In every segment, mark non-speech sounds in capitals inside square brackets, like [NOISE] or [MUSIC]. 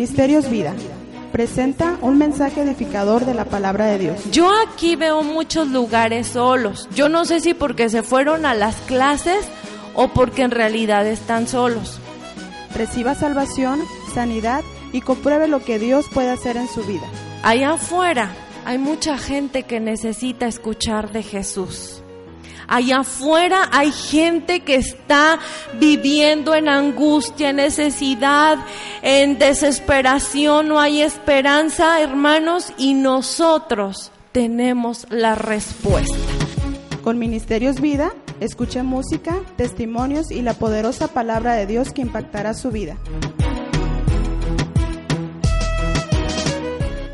Ministerios Vida presenta un mensaje edificador de la palabra de Dios. Yo aquí veo muchos lugares solos. Yo no sé si porque se fueron a las clases o porque en realidad están solos. Reciba salvación, sanidad y compruebe lo que Dios puede hacer en su vida. Allá afuera hay mucha gente que necesita escuchar de Jesús. Allá afuera hay gente que está viviendo en angustia, en necesidad, en desesperación, no hay esperanza, hermanos, y nosotros tenemos la respuesta. Con Ministerios Vida, escuche música, testimonios y la poderosa palabra de Dios que impactará su vida.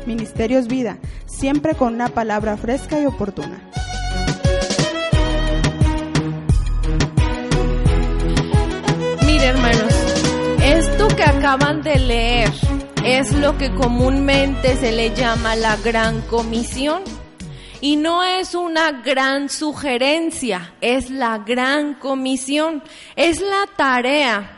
Ministerios Vida, siempre con una palabra fresca y oportuna. Hermanos, esto que acaban de leer es lo que comúnmente se le llama la gran comisión. Y no es una gran sugerencia, es la gran comisión, es la tarea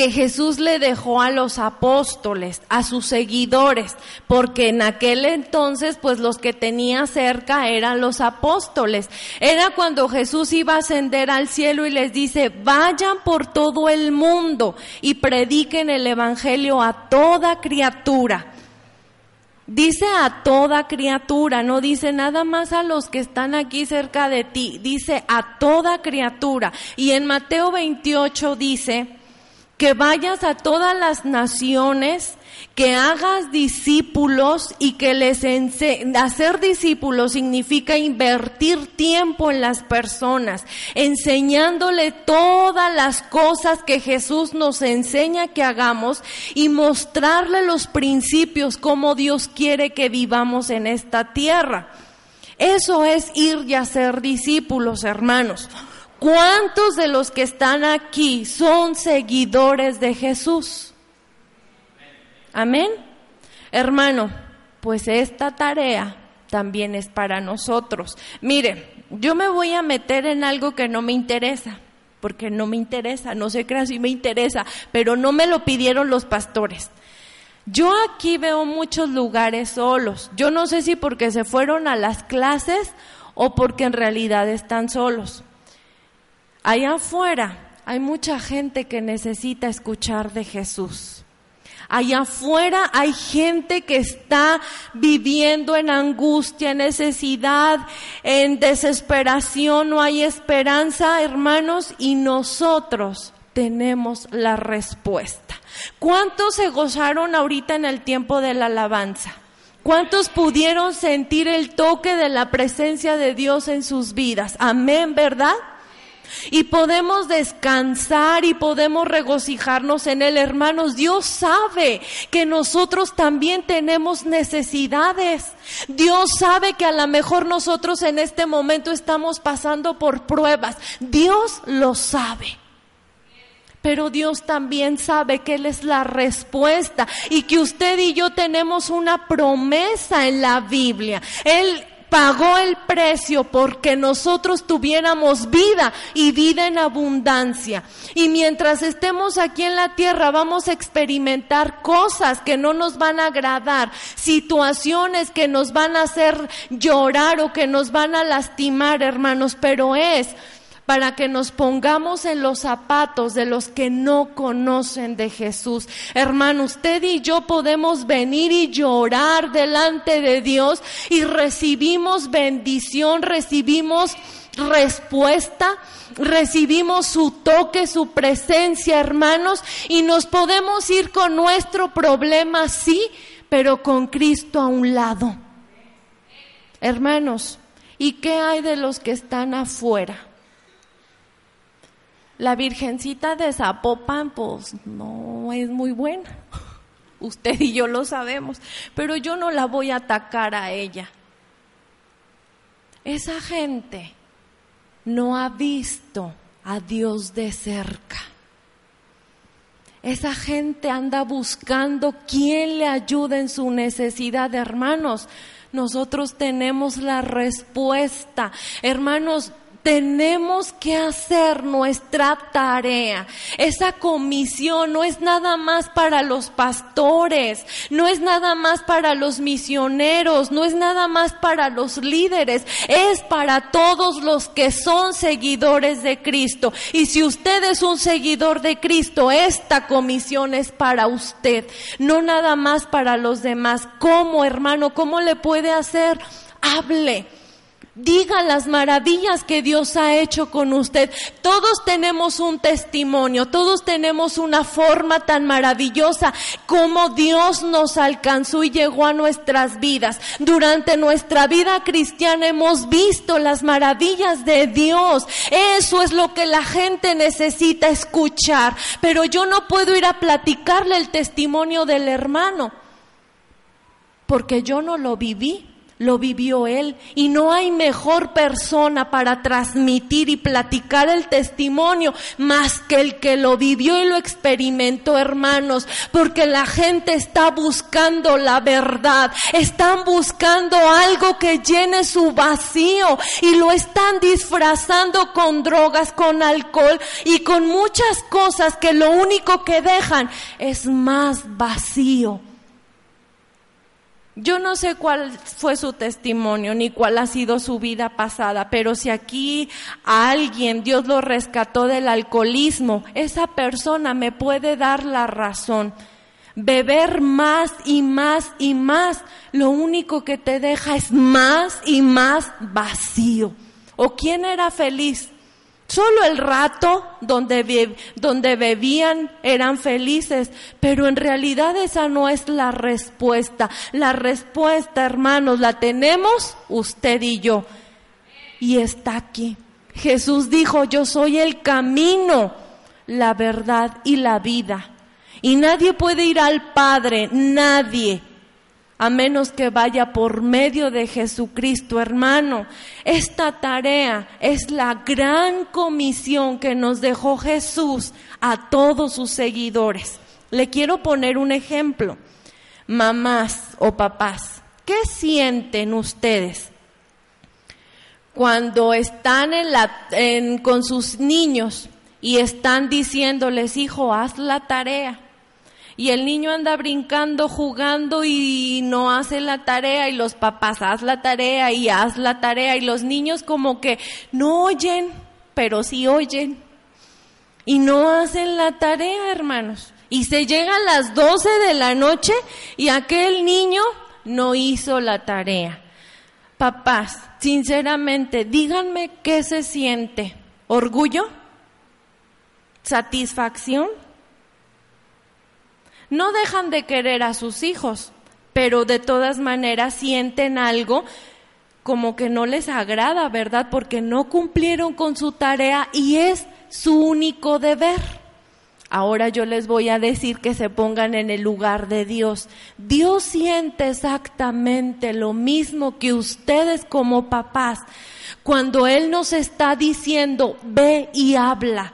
que Jesús le dejó a los apóstoles, a sus seguidores, porque en aquel entonces pues los que tenía cerca eran los apóstoles. Era cuando Jesús iba a ascender al cielo y les dice, vayan por todo el mundo y prediquen el Evangelio a toda criatura. Dice a toda criatura, no dice nada más a los que están aquí cerca de ti, dice a toda criatura. Y en Mateo 28 dice, que vayas a todas las naciones, que hagas discípulos y que les. Hacer discípulos significa invertir tiempo en las personas, enseñándole todas las cosas que Jesús nos enseña que hagamos y mostrarle los principios, como Dios quiere que vivamos en esta tierra. Eso es ir y hacer discípulos, hermanos. ¿Cuántos de los que están aquí son seguidores de Jesús? Amén. Hermano, pues esta tarea también es para nosotros. Mire, yo me voy a meter en algo que no me interesa, porque no me interesa, no sé qué si me interesa, pero no me lo pidieron los pastores. Yo aquí veo muchos lugares solos. Yo no sé si porque se fueron a las clases o porque en realidad están solos. Allá afuera hay mucha gente que necesita escuchar de Jesús. Allá afuera hay gente que está viviendo en angustia, en necesidad, en desesperación, no hay esperanza, hermanos, y nosotros tenemos la respuesta. ¿Cuántos se gozaron ahorita en el tiempo de la alabanza? ¿Cuántos pudieron sentir el toque de la presencia de Dios en sus vidas? Amén, ¿verdad? Y podemos descansar y podemos regocijarnos en Él. Hermanos, Dios sabe que nosotros también tenemos necesidades. Dios sabe que a lo mejor nosotros en este momento estamos pasando por pruebas. Dios lo sabe. Pero Dios también sabe que Él es la respuesta y que usted y yo tenemos una promesa en la Biblia. Él pagó el precio porque nosotros tuviéramos vida y vida en abundancia. Y mientras estemos aquí en la tierra vamos a experimentar cosas que no nos van a agradar, situaciones que nos van a hacer llorar o que nos van a lastimar, hermanos, pero es para que nos pongamos en los zapatos de los que no conocen de Jesús. Hermano, usted y yo podemos venir y llorar delante de Dios y recibimos bendición, recibimos respuesta, recibimos su toque, su presencia, hermanos, y nos podemos ir con nuestro problema, sí, pero con Cristo a un lado. Hermanos, ¿y qué hay de los que están afuera? La Virgencita de Zapopan, pues no es muy buena. [LAUGHS] Usted y yo lo sabemos, pero yo no la voy a atacar a ella. Esa gente no ha visto a Dios de cerca. Esa gente anda buscando quién le ayude en su necesidad, hermanos. Nosotros tenemos la respuesta. Hermanos, tenemos que hacer nuestra tarea. Esa comisión no es nada más para los pastores, no es nada más para los misioneros, no es nada más para los líderes, es para todos los que son seguidores de Cristo. Y si usted es un seguidor de Cristo, esta comisión es para usted, no nada más para los demás. ¿Cómo, hermano? ¿Cómo le puede hacer? Hable Diga las maravillas que Dios ha hecho con usted. Todos tenemos un testimonio, todos tenemos una forma tan maravillosa como Dios nos alcanzó y llegó a nuestras vidas. Durante nuestra vida cristiana hemos visto las maravillas de Dios. Eso es lo que la gente necesita escuchar. Pero yo no puedo ir a platicarle el testimonio del hermano porque yo no lo viví lo vivió él. Y no hay mejor persona para transmitir y platicar el testimonio más que el que lo vivió y lo experimentó, hermanos, porque la gente está buscando la verdad, están buscando algo que llene su vacío. Y lo están disfrazando con drogas, con alcohol y con muchas cosas que lo único que dejan es más vacío yo no sé cuál fue su testimonio ni cuál ha sido su vida pasada, pero si aquí a alguien Dios lo rescató del alcoholismo, esa persona me puede dar la razón. Beber más y más y más, lo único que te deja es más y más vacío. ¿O quién era feliz? Solo el rato donde, donde bebían eran felices, pero en realidad esa no es la respuesta. La respuesta, hermanos, la tenemos usted y yo. Y está aquí. Jesús dijo, yo soy el camino, la verdad y la vida. Y nadie puede ir al Padre, nadie, a menos que vaya por medio de Jesucristo, hermano. Esta tarea es la gran comisión que nos dejó Jesús a todos sus seguidores. Le quiero poner un ejemplo. Mamás o papás, ¿qué sienten ustedes cuando están con sus niños y están diciéndoles, hijo, haz la tarea? Y el niño anda brincando, jugando y no hace la tarea y los papás haz la tarea y haz la tarea y los niños como que no oyen, pero sí oyen y no hacen la tarea, hermanos. Y se llega a las 12 de la noche y aquel niño no hizo la tarea. Papás, sinceramente, díganme qué se siente. ¿Orgullo? ¿Satisfacción? No dejan de querer a sus hijos, pero de todas maneras sienten algo como que no les agrada, ¿verdad? Porque no cumplieron con su tarea y es su único deber. Ahora yo les voy a decir que se pongan en el lugar de Dios. Dios siente exactamente lo mismo que ustedes como papás cuando Él nos está diciendo, ve y habla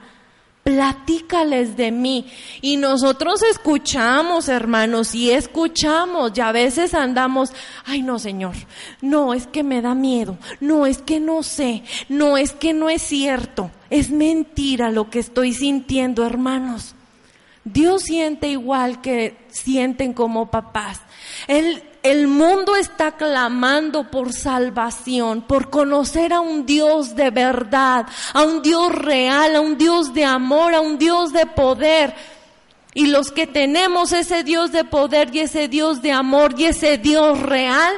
platícales de mí. Y nosotros escuchamos, hermanos, y escuchamos, y a veces andamos, ay no, Señor, no, es que me da miedo, no, es que no sé, no, es que no es cierto, es mentira lo que estoy sintiendo, hermanos. Dios siente igual que sienten como papás. Él el mundo está clamando por salvación, por conocer a un Dios de verdad, a un Dios real, a un Dios de amor, a un Dios de poder. Y los que tenemos ese Dios de poder y ese Dios de amor y ese Dios real,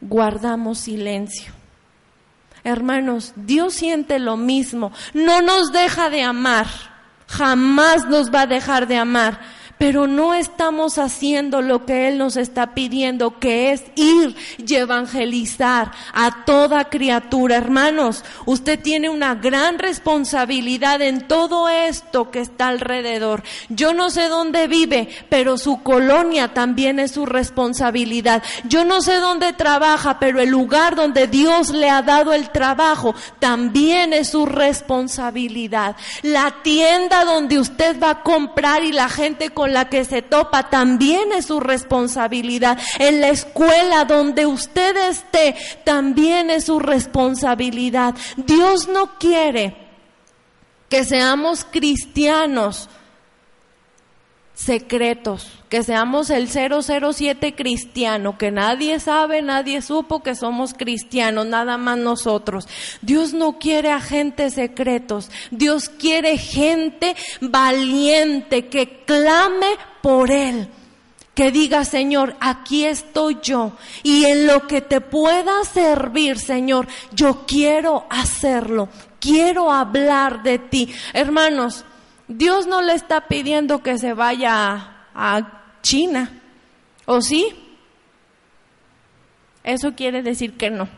guardamos silencio. Hermanos, Dios siente lo mismo, no nos deja de amar, jamás nos va a dejar de amar pero no estamos haciendo lo que Él nos está pidiendo, que es ir y evangelizar a toda criatura. Hermanos, usted tiene una gran responsabilidad en todo esto que está alrededor. Yo no sé dónde vive, pero su colonia también es su responsabilidad. Yo no sé dónde trabaja, pero el lugar donde Dios le ha dado el trabajo también es su responsabilidad. La tienda donde usted va a comprar y la gente con la que se topa también es su responsabilidad. En la escuela donde usted esté también es su responsabilidad. Dios no quiere que seamos cristianos secretos, que seamos el 007 cristiano, que nadie sabe, nadie supo que somos cristianos, nada más nosotros. Dios no quiere agentes secretos, Dios quiere gente valiente que clame por Él. Que diga, Señor, aquí estoy yo y en lo que te pueda servir, Señor, yo quiero hacerlo, quiero hablar de ti. Hermanos, Dios no le está pidiendo que se vaya a China, ¿o sí? Eso quiere decir que no.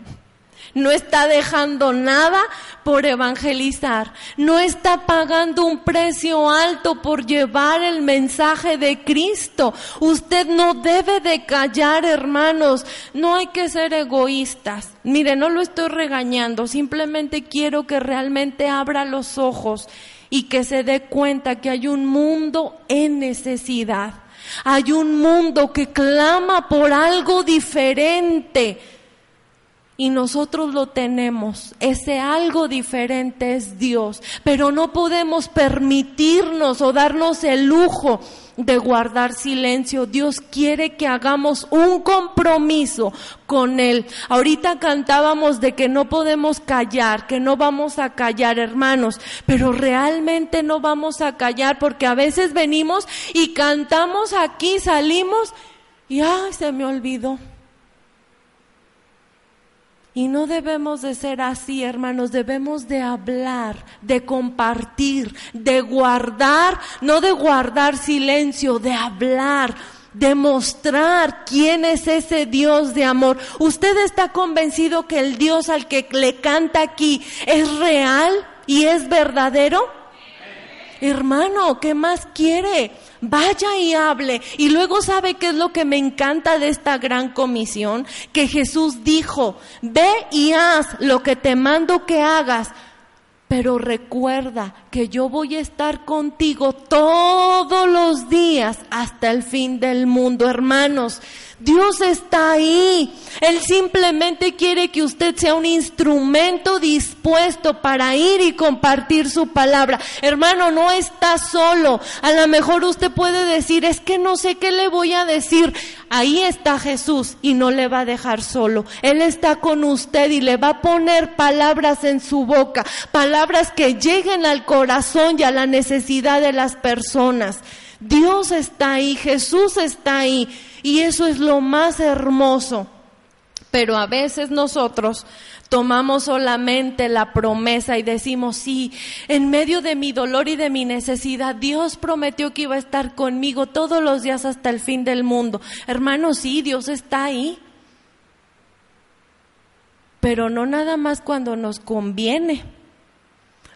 No está dejando nada por evangelizar. No está pagando un precio alto por llevar el mensaje de Cristo. Usted no debe de callar, hermanos. No hay que ser egoístas. Mire, no lo estoy regañando. Simplemente quiero que realmente abra los ojos y que se dé cuenta que hay un mundo en necesidad. Hay un mundo que clama por algo diferente. Y nosotros lo tenemos. Ese algo diferente es Dios. Pero no podemos permitirnos o darnos el lujo de guardar silencio. Dios quiere que hagamos un compromiso con Él. Ahorita cantábamos de que no podemos callar, que no vamos a callar, hermanos, pero realmente no vamos a callar porque a veces venimos y cantamos aquí, salimos y ay, se me olvidó. Y no debemos de ser así, hermanos, debemos de hablar, de compartir, de guardar, no de guardar silencio, de hablar, de mostrar quién es ese Dios de amor. ¿Usted está convencido que el Dios al que le canta aquí es real y es verdadero? Hermano, ¿qué más quiere? Vaya y hable. Y luego sabe qué es lo que me encanta de esta gran comisión, que Jesús dijo, ve y haz lo que te mando que hagas, pero recuerda que yo voy a estar contigo todos los días hasta el fin del mundo, hermanos. Dios está ahí. Él simplemente quiere que usted sea un instrumento dispuesto para ir y compartir su palabra. Hermano, no está solo. A lo mejor usted puede decir, es que no sé qué le voy a decir. Ahí está Jesús y no le va a dejar solo. Él está con usted y le va a poner palabras en su boca, palabras que lleguen al corazón y a la necesidad de las personas. Dios está ahí, Jesús está ahí. Y eso es lo más hermoso. Pero a veces nosotros tomamos solamente la promesa y decimos, sí, en medio de mi dolor y de mi necesidad, Dios prometió que iba a estar conmigo todos los días hasta el fin del mundo. Hermanos, sí, Dios está ahí. Pero no nada más cuando nos conviene.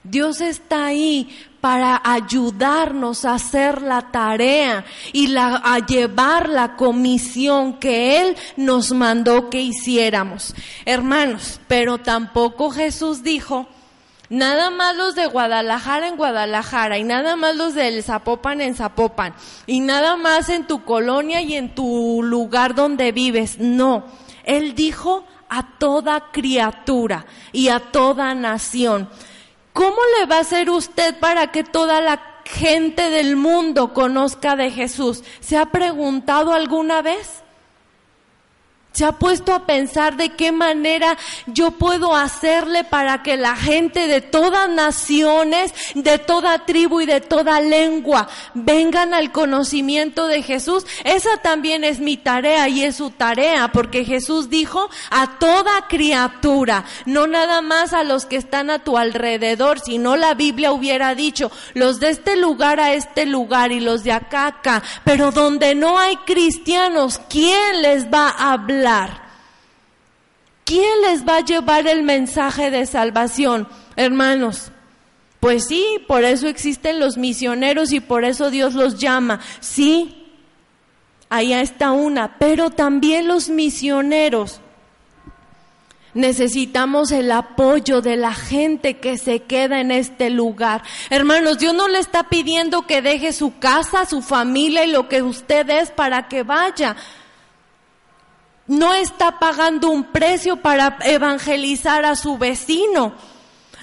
Dios está ahí para ayudarnos a hacer la tarea y a llevar la comisión que Él nos mandó que hiciéramos. Hermanos, pero tampoco Jesús dijo, Nada más los de Guadalajara en Guadalajara y nada más los del Zapopan en Zapopan y nada más en tu colonia y en tu lugar donde vives. No, Él dijo a toda criatura y a toda nación. ¿Cómo le va a hacer usted para que toda la gente del mundo conozca de Jesús? ¿Se ha preguntado alguna vez? ¿Se ha puesto a pensar de qué manera yo puedo hacerle para que la gente de todas naciones, de toda tribu y de toda lengua vengan al conocimiento de Jesús? Esa también es mi tarea y es su tarea, porque Jesús dijo a toda criatura, no nada más a los que están a tu alrededor, sino la Biblia hubiera dicho, los de este lugar a este lugar y los de acá acá, pero donde no hay cristianos, ¿quién les va a hablar? ¿Quién les va a llevar el mensaje de salvación? Hermanos, pues sí, por eso existen los misioneros y por eso Dios los llama. Sí, allá está una, pero también los misioneros necesitamos el apoyo de la gente que se queda en este lugar. Hermanos, Dios no le está pidiendo que deje su casa, su familia y lo que usted es para que vaya. No está pagando un precio para evangelizar a su vecino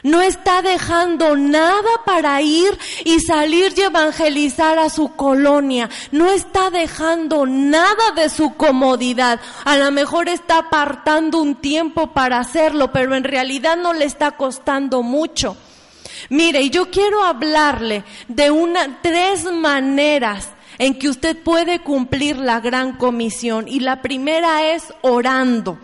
no está dejando nada para ir y salir y evangelizar a su colonia. No está dejando nada de su comodidad. A lo mejor está apartando un tiempo para hacerlo, pero en realidad no le está costando mucho. Mire, yo quiero hablarle de una, tres maneras en que usted puede cumplir la gran comisión. Y la primera es orando.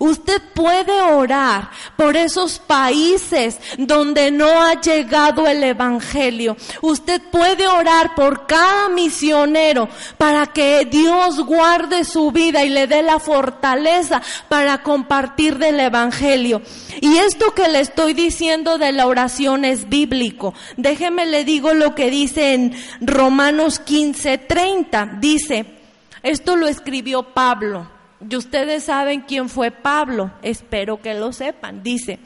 Usted puede orar por esos países donde no ha llegado el Evangelio. Usted puede orar por cada misionero para que Dios guarde su vida y le dé la fortaleza para compartir del Evangelio. Y esto que le estoy diciendo de la oración es bíblico. Déjeme le digo lo que dice en Romanos 15:30. Dice, esto lo escribió Pablo. Y ustedes saben quién fue Pablo, espero que lo sepan. Dice,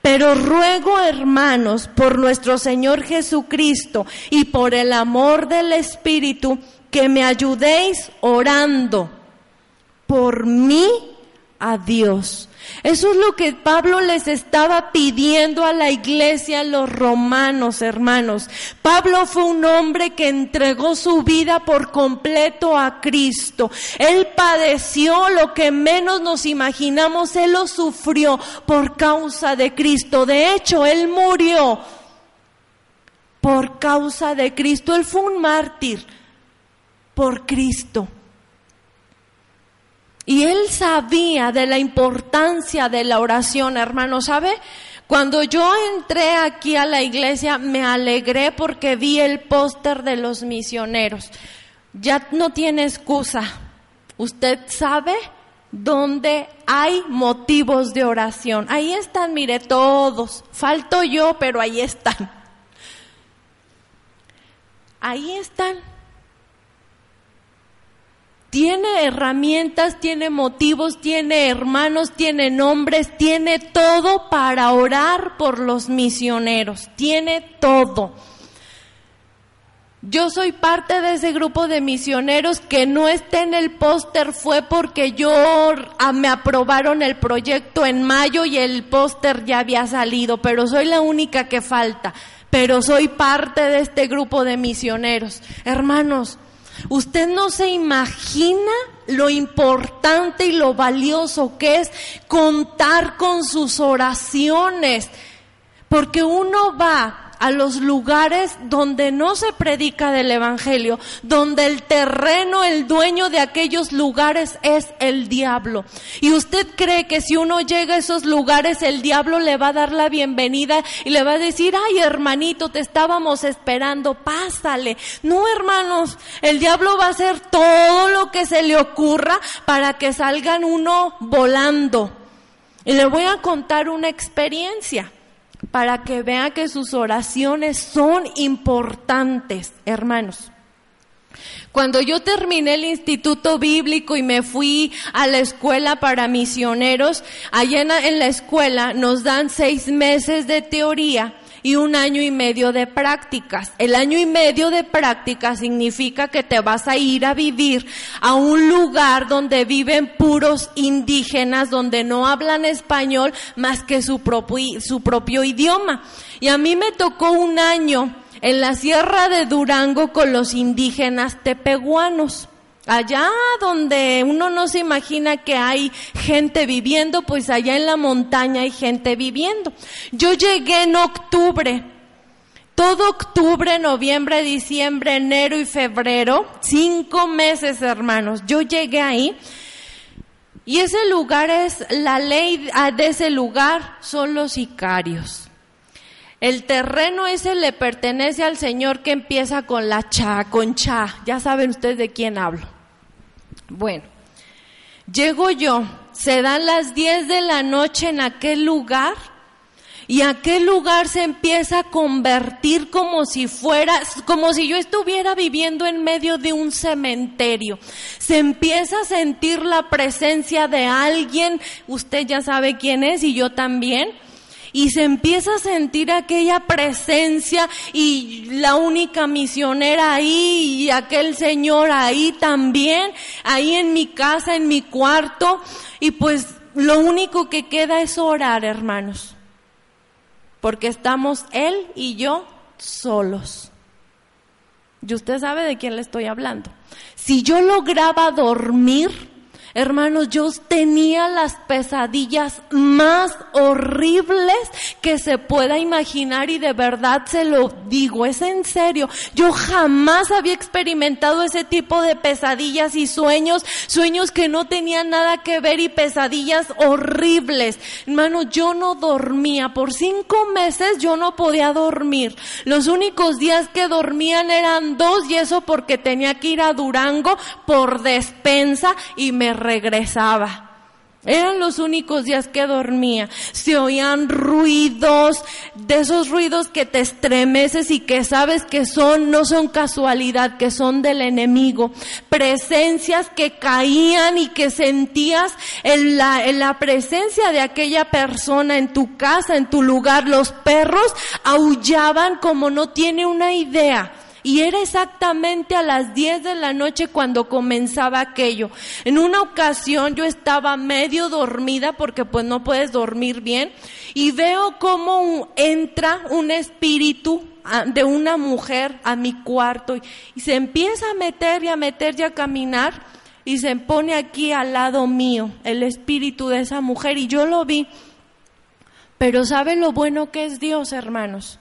pero ruego hermanos por nuestro Señor Jesucristo y por el amor del Espíritu que me ayudéis orando por mí a Dios. Eso es lo que Pablo les estaba pidiendo a la iglesia, los romanos, hermanos. Pablo fue un hombre que entregó su vida por completo a Cristo. Él padeció lo que menos nos imaginamos, él lo sufrió por causa de Cristo. De hecho, él murió por causa de Cristo. Él fue un mártir por Cristo. Y él sabía de la importancia de la oración, hermano, ¿sabe? Cuando yo entré aquí a la iglesia me alegré porque vi el póster de los misioneros. Ya no tiene excusa. Usted sabe dónde hay motivos de oración. Ahí están, mire, todos. Falto yo, pero ahí están. Ahí están tiene herramientas, tiene motivos, tiene hermanos, tiene nombres, tiene todo para orar por los misioneros, tiene todo. Yo soy parte de ese grupo de misioneros que no esté en el póster fue porque yo me aprobaron el proyecto en mayo y el póster ya había salido, pero soy la única que falta, pero soy parte de este grupo de misioneros. Hermanos, Usted no se imagina lo importante y lo valioso que es contar con sus oraciones, porque uno va a los lugares donde no se predica del Evangelio, donde el terreno, el dueño de aquellos lugares es el diablo. Y usted cree que si uno llega a esos lugares, el diablo le va a dar la bienvenida y le va a decir, ay hermanito, te estábamos esperando, pásale. No hermanos, el diablo va a hacer todo lo que se le ocurra para que salgan uno volando. Y le voy a contar una experiencia para que vea que sus oraciones son importantes, hermanos. Cuando yo terminé el instituto bíblico y me fui a la escuela para misioneros, allá en la escuela nos dan seis meses de teoría y un año y medio de prácticas. El año y medio de prácticas significa que te vas a ir a vivir a un lugar donde viven puros indígenas, donde no hablan español más que su propio, idioma. Y a mí me tocó un año en la sierra de Durango con los indígenas tepehuanos. Allá donde uno no se imagina que hay gente viviendo, pues allá en la montaña hay gente viviendo. Yo llegué en octubre. Todo octubre, noviembre, diciembre, enero y febrero, cinco meses hermanos, yo llegué ahí y ese lugar es, la ley de ese lugar son los sicarios. El terreno ese le pertenece al Señor que empieza con la cha, con cha. Ya saben ustedes de quién hablo. Bueno, llego yo, se dan las 10 de la noche en aquel lugar Y aquel lugar se empieza a convertir como si fuera, como si yo estuviera viviendo en medio de un cementerio. Se empieza a sentir la presencia de alguien, usted ya sabe quién es y yo también y se empieza a sentir aquella presencia y la única misionera ahí y aquel señor ahí también, ahí en mi casa, en mi cuarto y pues lo único que queda es orar, hermanos, porque estamos él y yo solos. Y usted sabe de quién le estoy hablando. Si yo lograba dormir, Hermanos, yo tenía las pesadillas más horribles que se pueda imaginar y de verdad se lo digo, es en serio. Yo jamás había experimentado ese tipo de pesadillas y sueños, sueños que no tenían nada que ver y pesadillas horribles. Hermanos, yo no dormía. Por cinco meses yo no podía dormir. Los únicos días que dormían eran dos y eso porque tenía que ir a Durango por despensa y me regresaba. Eran los únicos días que dormía. Se oían ruidos, de esos ruidos que te estremeces y que sabes que son, no son casualidad, que son del enemigo. Presencias que caían y que sentías en la, en la presencia de aquella persona en tu casa, en tu lugar. Los perros aullaban como no tiene una idea. Y era exactamente a las 10 de la noche cuando comenzaba aquello. En una ocasión yo estaba medio dormida porque pues no puedes dormir bien y veo cómo entra un espíritu ah, de una mujer a mi cuarto y, y se empieza a meter y a meter y a caminar y se pone aquí al lado mío el espíritu de esa mujer y yo lo vi. Pero ¿sabe lo bueno que es Dios, hermanos?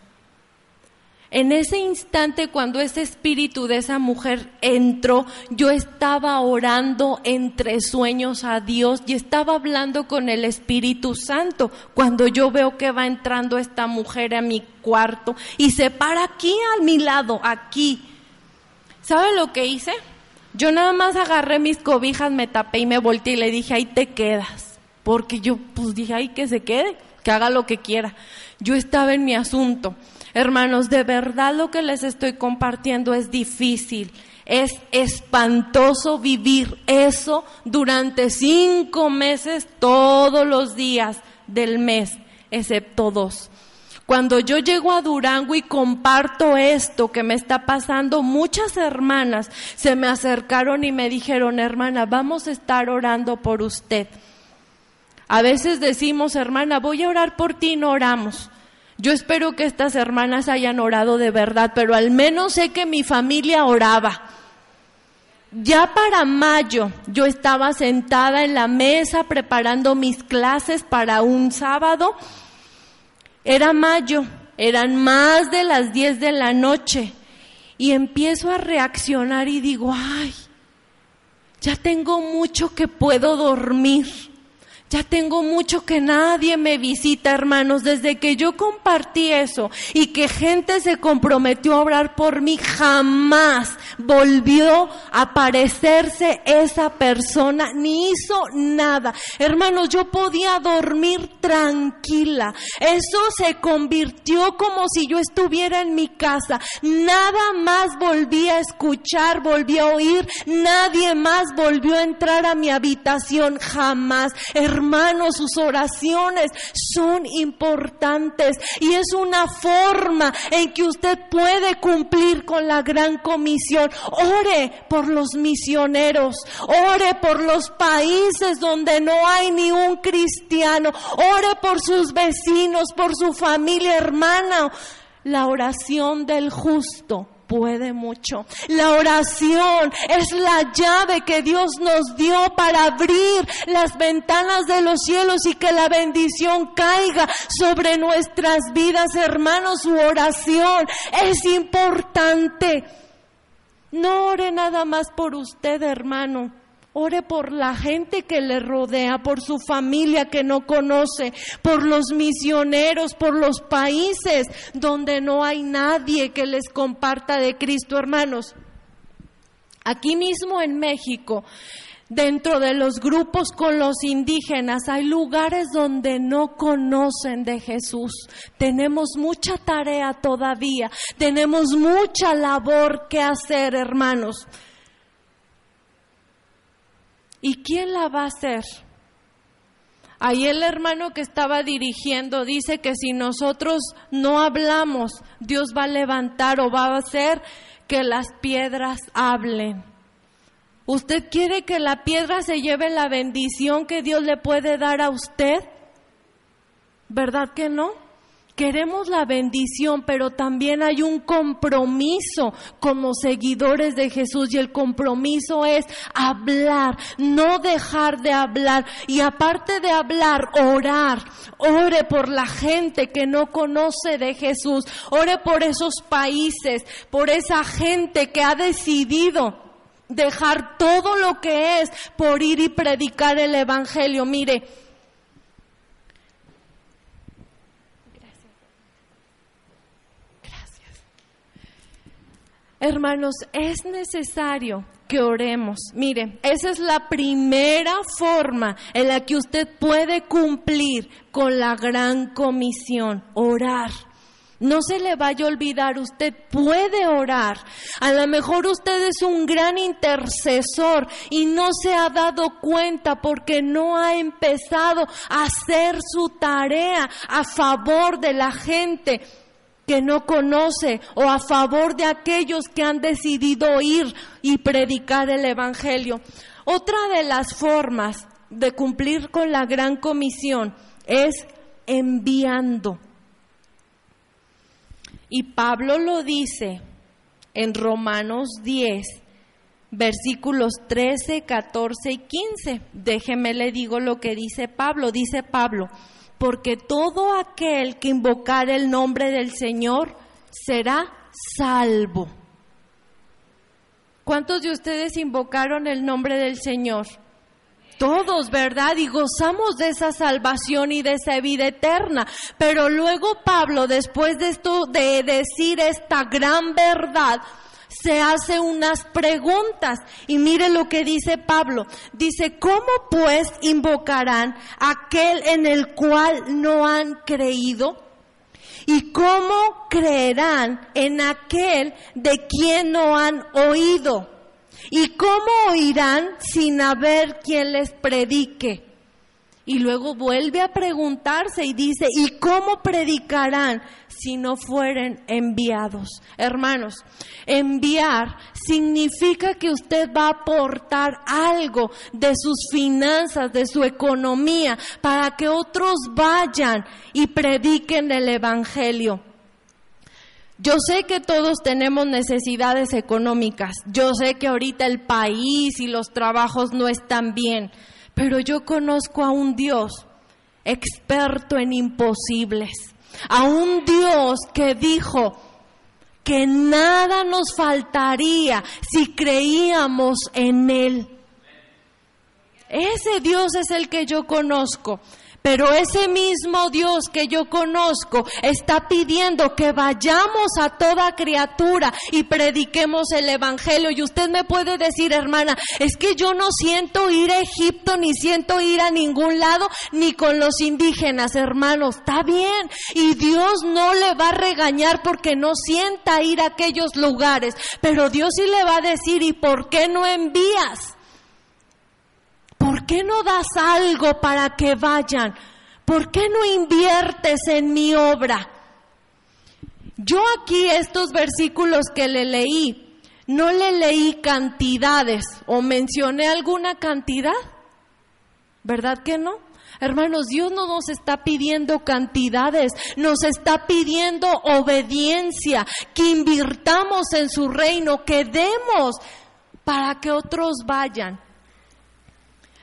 En ese instante cuando ese espíritu de esa mujer entró, yo estaba orando entre sueños a Dios y estaba hablando con el Espíritu Santo. Cuando yo veo que va entrando esta mujer a mi cuarto y se para aquí a mi lado, aquí. ¿Sabe lo que hice? Yo nada más agarré mis cobijas, me tapé y me volteé y le dije, ahí te quedas. Porque yo pues dije, ahí que se quede, que haga lo que quiera. Yo estaba en mi asunto. Hermanos, de verdad lo que les estoy compartiendo es difícil. Es espantoso vivir eso durante cinco meses todos los días del mes, excepto dos. Cuando yo llego a Durango y comparto esto que me está pasando, muchas hermanas se me acercaron y me dijeron, hermana, vamos a estar orando por usted. A veces decimos, hermana, voy a orar por ti, no oramos. Yo espero que estas hermanas hayan orado de verdad, pero al menos sé que mi familia oraba. Ya para mayo yo estaba sentada en la mesa preparando mis clases para un sábado. Era mayo, eran más de las 10 de la noche y empiezo a reaccionar y digo, ay, ya tengo mucho que puedo dormir. Ya tengo mucho que nadie me visita, hermanos. Desde que yo compartí eso y que gente se comprometió a orar por mí, jamás volvió a aparecerse esa persona, ni hizo nada. Hermanos, yo podía dormir tranquila. Eso se convirtió como si yo estuviera en mi casa. Nada más volví a escuchar, volví a oír. Nadie más volvió a entrar a mi habitación, jamás sus oraciones son importantes y es una forma en que usted puede cumplir con la gran comisión. Ore por los misioneros, ore por los países donde no hay ni un cristiano, ore por sus vecinos, por su familia hermana. La oración del justo puede mucho. La oración es la llave que Dios nos dio para abrir las ventanas de los cielos y que la bendición caiga sobre nuestras vidas, hermanos. Su oración es importante. No ore nada más por usted, hermano. Ore por la gente que le rodea, por su familia que no conoce, por los misioneros, por los países donde no hay nadie que les comparta de Cristo, hermanos. Aquí mismo en México, dentro de los grupos con los indígenas, hay lugares donde no conocen de Jesús. Tenemos mucha tarea todavía, tenemos mucha labor que hacer, hermanos. ¿Y quién la va a hacer? Ahí el hermano que estaba dirigiendo dice que si nosotros no hablamos, Dios va a levantar o va a hacer que las piedras hablen. ¿Usted quiere que la piedra se lleve la bendición que Dios le puede dar a usted? ¿Verdad que no? Queremos la bendición, pero también hay un compromiso como seguidores de Jesús y el compromiso es hablar, no dejar de hablar y aparte de hablar, orar. Ore por la gente que no conoce de Jesús, ore por esos países, por esa gente que ha decidido dejar todo lo que es por ir y predicar el Evangelio. Mire, Hermanos, es necesario que oremos. Mire, esa es la primera forma en la que usted puede cumplir con la gran comisión, orar. No se le vaya a olvidar, usted puede orar. A lo mejor usted es un gran intercesor y no se ha dado cuenta porque no ha empezado a hacer su tarea a favor de la gente que no conoce o a favor de aquellos que han decidido ir y predicar el Evangelio. Otra de las formas de cumplir con la gran comisión es enviando. Y Pablo lo dice en Romanos 10, versículos 13, 14 y 15. Déjeme le digo lo que dice Pablo. Dice Pablo, porque todo aquel que invocar el nombre del Señor será salvo. ¿Cuántos de ustedes invocaron el nombre del Señor? todos, ¿verdad? Y gozamos de esa salvación y de esa vida eterna. Pero luego Pablo, después de esto, de decir esta gran verdad, se hace unas preguntas. Y mire lo que dice Pablo. Dice, ¿cómo pues invocarán aquel en el cual no han creído? ¿Y cómo creerán en aquel de quien no han oído? ¿Y cómo oirán sin haber quien les predique? Y luego vuelve a preguntarse y dice, ¿y cómo predicarán si no fueren enviados? Hermanos, enviar significa que usted va a aportar algo de sus finanzas, de su economía, para que otros vayan y prediquen el Evangelio. Yo sé que todos tenemos necesidades económicas, yo sé que ahorita el país y los trabajos no están bien, pero yo conozco a un Dios experto en imposibles, a un Dios que dijo que nada nos faltaría si creíamos en Él. Ese Dios es el que yo conozco. Pero ese mismo Dios que yo conozco está pidiendo que vayamos a toda criatura y prediquemos el Evangelio. Y usted me puede decir, hermana, es que yo no siento ir a Egipto, ni siento ir a ningún lado, ni con los indígenas, hermanos. Está bien. Y Dios no le va a regañar porque no sienta ir a aquellos lugares. Pero Dios sí le va a decir, ¿y por qué no envías? ¿Por qué no das algo para que vayan? ¿Por qué no inviertes en mi obra? Yo aquí estos versículos que le leí, no le leí cantidades o mencioné alguna cantidad. ¿Verdad que no? Hermanos, Dios no nos está pidiendo cantidades, nos está pidiendo obediencia, que invirtamos en su reino, que demos para que otros vayan.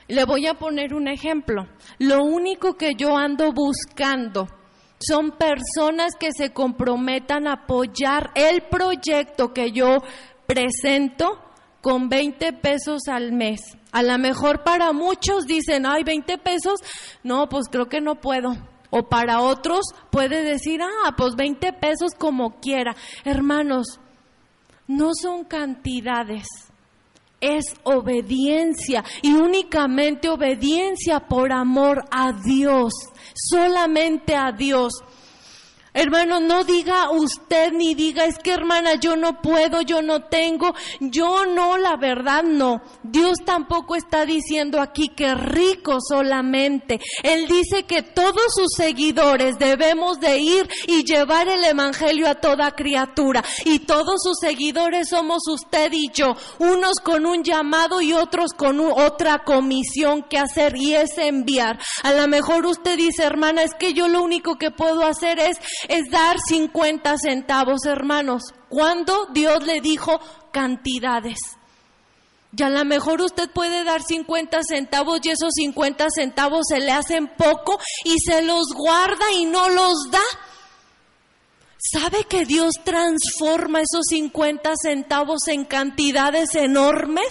Le voy a poner un ejemplo. Lo único que yo ando buscando son personas que se comprometan a apoyar el proyecto que yo presento con 20 pesos al mes. A lo mejor para muchos dicen, ay, 20 pesos, no, pues creo que no puedo. O para otros puede decir, ah, pues 20 pesos como quiera. Hermanos, no son cantidades es obediencia y únicamente obediencia por amor a Dios, solamente a Dios. Hermano, no diga usted ni diga, es que hermana, yo no puedo, yo no tengo, yo no, la verdad no. Dios tampoco está diciendo aquí que rico solamente. Él dice que todos sus seguidores debemos de ir y llevar el Evangelio a toda criatura. Y todos sus seguidores somos usted y yo, unos con un llamado y otros con otra comisión que hacer y es enviar. A lo mejor usted dice, hermana, es que yo lo único que puedo hacer es es dar 50 centavos, hermanos. Cuando Dios le dijo cantidades. Y a lo mejor usted puede dar 50 centavos y esos 50 centavos se le hacen poco y se los guarda y no los da. ¿Sabe que Dios transforma esos 50 centavos en cantidades enormes?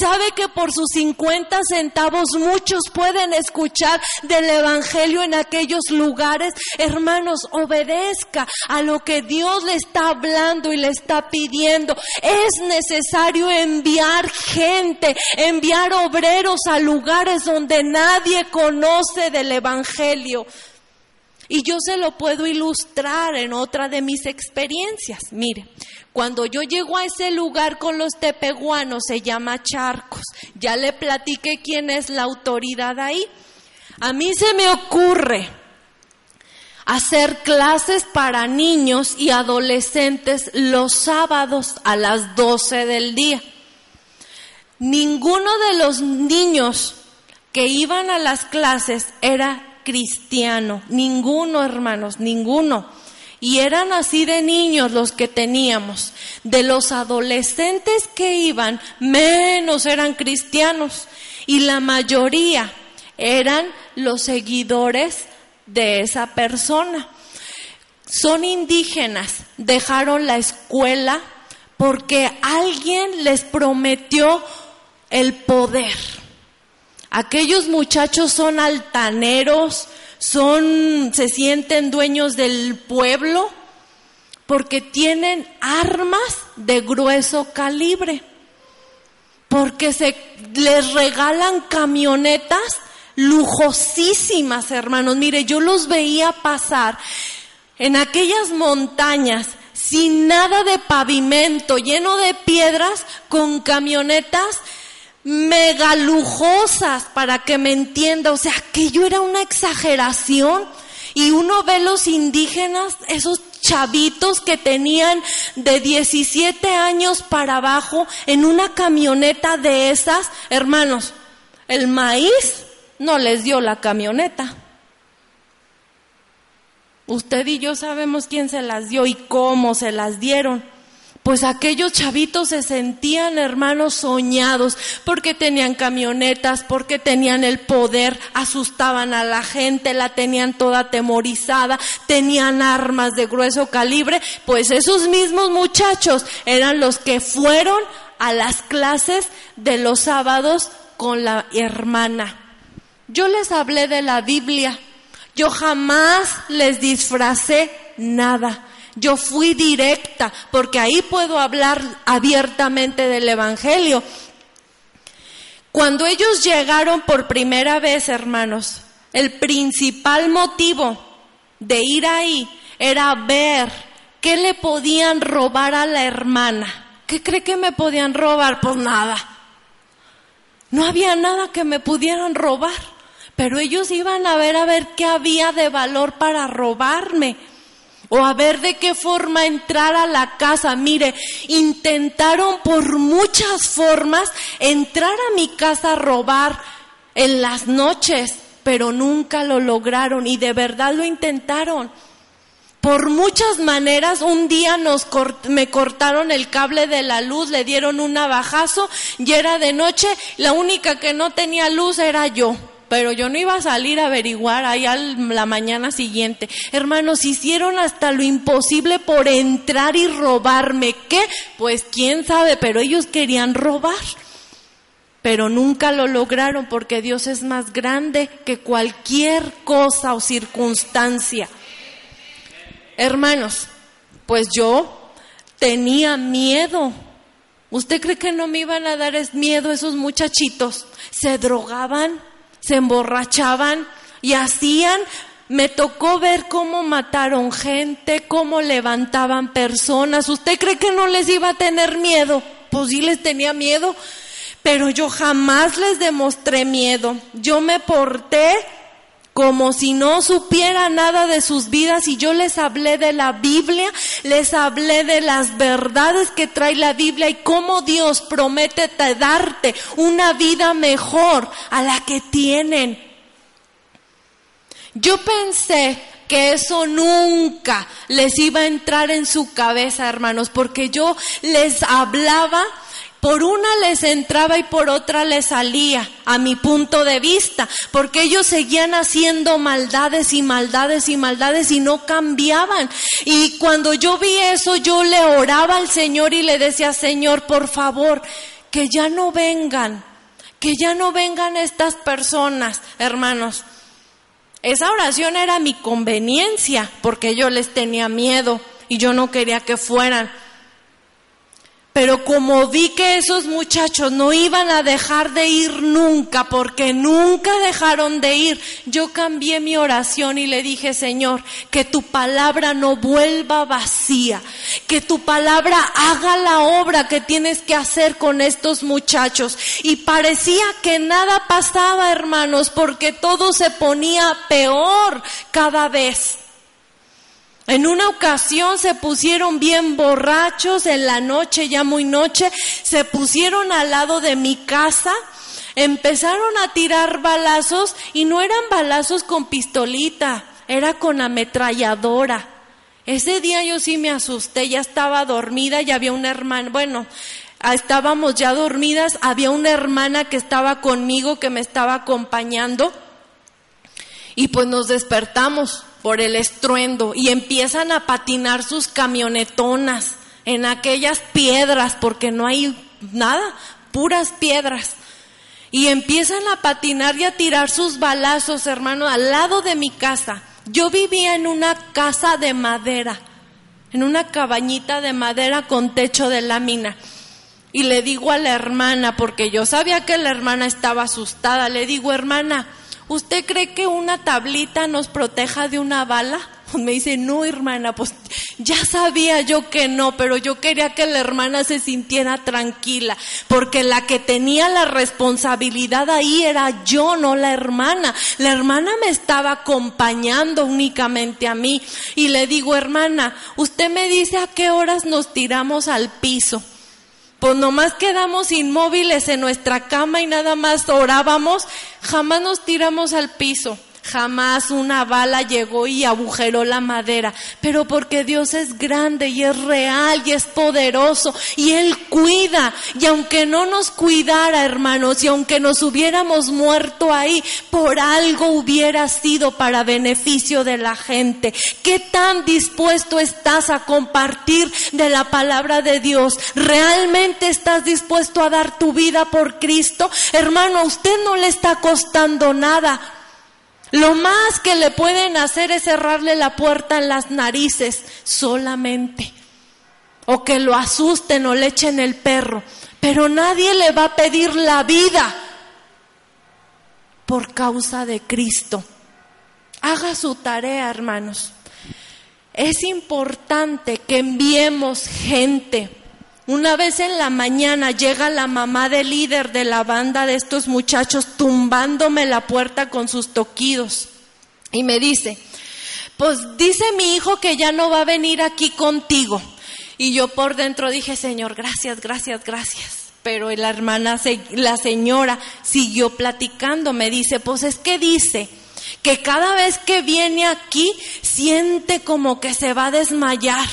¿Sabe que por sus 50 centavos muchos pueden escuchar del Evangelio en aquellos lugares? Hermanos, obedezca a lo que Dios le está hablando y le está pidiendo. Es necesario enviar gente, enviar obreros a lugares donde nadie conoce del Evangelio. Y yo se lo puedo ilustrar en otra de mis experiencias. Mire, cuando yo llego a ese lugar con los tepehuanos, se llama Charcos. Ya le platiqué quién es la autoridad ahí. A mí se me ocurre hacer clases para niños y adolescentes los sábados a las 12 del día. Ninguno de los niños que iban a las clases era cristiano, ninguno hermanos, ninguno. Y eran así de niños los que teníamos. De los adolescentes que iban, menos eran cristianos. Y la mayoría eran los seguidores de esa persona. Son indígenas, dejaron la escuela porque alguien les prometió el poder Aquellos muchachos son altaneros, son, se sienten dueños del pueblo porque tienen armas de grueso calibre, porque se les regalan camionetas lujosísimas, hermanos. Mire, yo los veía pasar en aquellas montañas sin nada de pavimento, lleno de piedras, con camionetas mega lujosas, para que me entienda. O sea, aquello era una exageración. Y uno ve los indígenas, esos chavitos que tenían de 17 años para abajo en una camioneta de esas, hermanos, el maíz no les dio la camioneta. Usted y yo sabemos quién se las dio y cómo se las dieron pues aquellos chavitos se sentían hermanos soñados porque tenían camionetas, porque tenían el poder, asustaban a la gente, la tenían toda atemorizada, tenían armas de grueso calibre, pues esos mismos muchachos eran los que fueron a las clases de los sábados con la hermana. Yo les hablé de la Biblia, yo jamás les disfracé nada. Yo fui directa porque ahí puedo hablar abiertamente del Evangelio. Cuando ellos llegaron por primera vez, hermanos, el principal motivo de ir ahí era ver qué le podían robar a la hermana. ¿Qué cree que me podían robar? Pues nada. No había nada que me pudieran robar, pero ellos iban a ver a ver qué había de valor para robarme o a ver de qué forma entrar a la casa. Mire, intentaron por muchas formas entrar a mi casa a robar en las noches, pero nunca lo lograron y de verdad lo intentaron. Por muchas maneras, un día nos me cortaron el cable de la luz, le dieron un navajazo y era de noche, la única que no tenía luz era yo pero yo no iba a salir a averiguar ahí a la mañana siguiente. Hermanos, hicieron hasta lo imposible por entrar y robarme. ¿Qué? Pues quién sabe, pero ellos querían robar. Pero nunca lo lograron porque Dios es más grande que cualquier cosa o circunstancia. Hermanos, pues yo tenía miedo ¿Usted cree que no me iban a dar miedo esos muchachitos? Se drogaban, se emborrachaban y hacían me tocó ver cómo mataron gente, cómo levantaban personas. ¿Usted cree que no les iba a tener miedo? Pues sí les tenía miedo, pero yo jamás les demostré miedo. Yo me porté como si no supiera nada de sus vidas y yo les hablé de la Biblia, les hablé de las verdades que trae la Biblia y cómo Dios promete darte una vida mejor a la que tienen. Yo pensé que eso nunca les iba a entrar en su cabeza, hermanos, porque yo les hablaba, por una les entraba y por otra les salía, a mi punto de vista, porque ellos seguían haciendo maldades y maldades y maldades y no cambiaban. Y cuando yo vi eso, yo le oraba al Señor y le decía, Señor, por favor, que ya no vengan, que ya no vengan estas personas, hermanos esa oración era mi conveniencia porque yo les tenía miedo y yo no quería que fueran. Pero como vi que esos muchachos no iban a dejar de ir nunca, porque nunca dejaron de ir, yo cambié mi oración y le dije, Señor, que tu palabra no vuelva vacía, que tu palabra haga la obra que tienes que hacer con estos muchachos. Y parecía que nada pasaba, hermanos, porque todo se ponía peor cada vez. En una ocasión se pusieron bien borrachos en la noche, ya muy noche, se pusieron al lado de mi casa, empezaron a tirar balazos y no eran balazos con pistolita, era con ametralladora. Ese día yo sí me asusté, ya estaba dormida y había una hermana, bueno, estábamos ya dormidas, había una hermana que estaba conmigo, que me estaba acompañando y pues nos despertamos por el estruendo y empiezan a patinar sus camionetonas en aquellas piedras porque no hay nada, puras piedras. Y empiezan a patinar y a tirar sus balazos, hermano, al lado de mi casa. Yo vivía en una casa de madera, en una cabañita de madera con techo de lámina. Y le digo a la hermana, porque yo sabía que la hermana estaba asustada, le digo, hermana, ¿usted cree que una tablita nos proteja de una bala? [LAUGHS] Me dice, no hermana, pues ya sabía yo que no, pero yo quería que la hermana se sintiera tranquila, porque la que tenía la responsabilidad ahí era yo, no la hermana. La hermana me estaba acompañando únicamente a mí. Y le digo, hermana, usted me dice a qué horas nos tiramos al piso pues nomás quedamos inmóviles en nuestra cama y nada más orábamos, jamás nos tiramos al piso. Jamás una bala llegó y agujeró la madera, pero porque Dios es grande y es real y es poderoso y Él cuida. Y aunque no nos cuidara, hermanos, y aunque nos hubiéramos muerto ahí, por algo hubiera sido para beneficio de la gente. ¿Qué tan dispuesto estás a compartir de la palabra de Dios? ¿Realmente estás dispuesto a dar tu vida por Cristo? Hermano, a usted no le está costando nada. Lo más que le pueden hacer es cerrarle la puerta en las narices solamente. O que lo asusten o le echen el perro. Pero nadie le va a pedir la vida por causa de Cristo. Haga su tarea, hermanos. Es importante que enviemos gente una vez en la mañana llega la mamá del líder de la banda de estos muchachos tumbándome la puerta con sus toquidos y me dice, pues dice mi hijo que ya no va a venir aquí contigo. Y yo por dentro dije, Señor, gracias, gracias, gracias. Pero la hermana, la señora siguió platicando, me dice, pues es que dice que cada vez que viene aquí siente como que se va a desmayar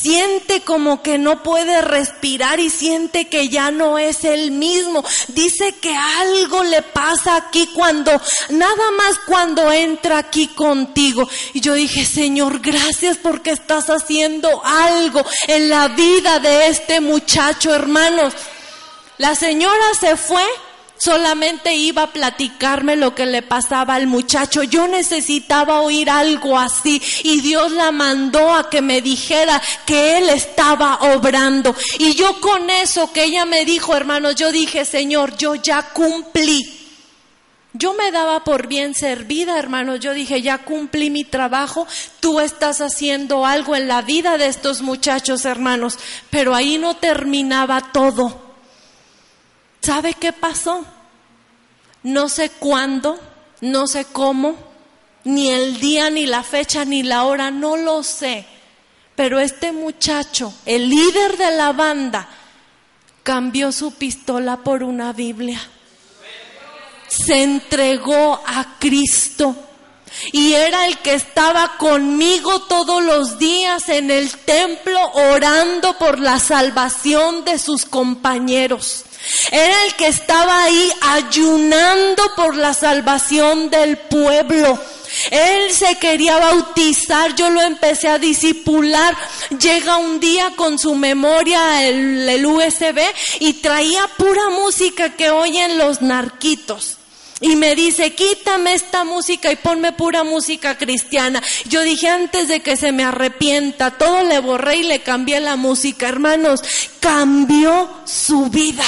siente como que no puede respirar y siente que ya no es el mismo. Dice que algo le pasa aquí cuando, nada más cuando entra aquí contigo. Y yo dije, Señor, gracias porque estás haciendo algo en la vida de este muchacho, hermanos. La señora se fue solamente iba a platicarme lo que le pasaba al muchacho. Yo necesitaba oír algo así y Dios la mandó a que me dijera que Él estaba obrando. Y yo con eso que ella me dijo, hermanos, yo dije, Señor, yo ya cumplí. Yo me daba por bien servida, hermanos. Yo dije, ya cumplí mi trabajo, tú estás haciendo algo en la vida de estos muchachos, hermanos. Pero ahí no terminaba todo. ¿Sabe qué pasó? No sé cuándo, no sé cómo, ni el día, ni la fecha, ni la hora, no lo sé. Pero este muchacho, el líder de la banda, cambió su pistola por una Biblia. Se entregó a Cristo. Y era el que estaba conmigo todos los días en el templo orando por la salvación de sus compañeros. Era el que estaba ahí ayunando por la salvación del pueblo. Él se quería bautizar, yo lo empecé a disipular. Llega un día con su memoria el, USB y traía pura música que oyen los narquitos. Y me dice, quítame esta música y ponme pura música cristiana. Yo dije, antes de que se me arrepienta, todo le borré y le cambié la música. Hermanos, cambió su vida.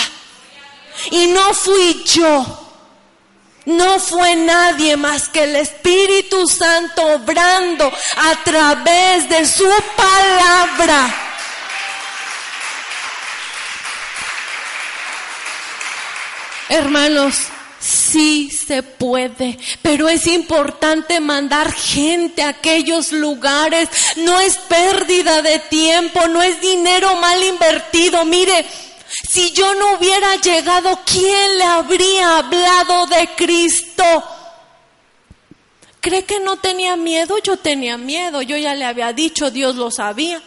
Y no fui yo. No fue nadie más que el Espíritu Santo obrando a través de su palabra. Hermanos, Sí se puede, pero es importante mandar gente a aquellos lugares. No es pérdida de tiempo, no es dinero mal invertido. Mire, si yo no hubiera llegado, ¿quién le habría hablado de Cristo? ¿Cree que no tenía miedo? Yo tenía miedo, yo ya le había dicho, Dios lo sabía.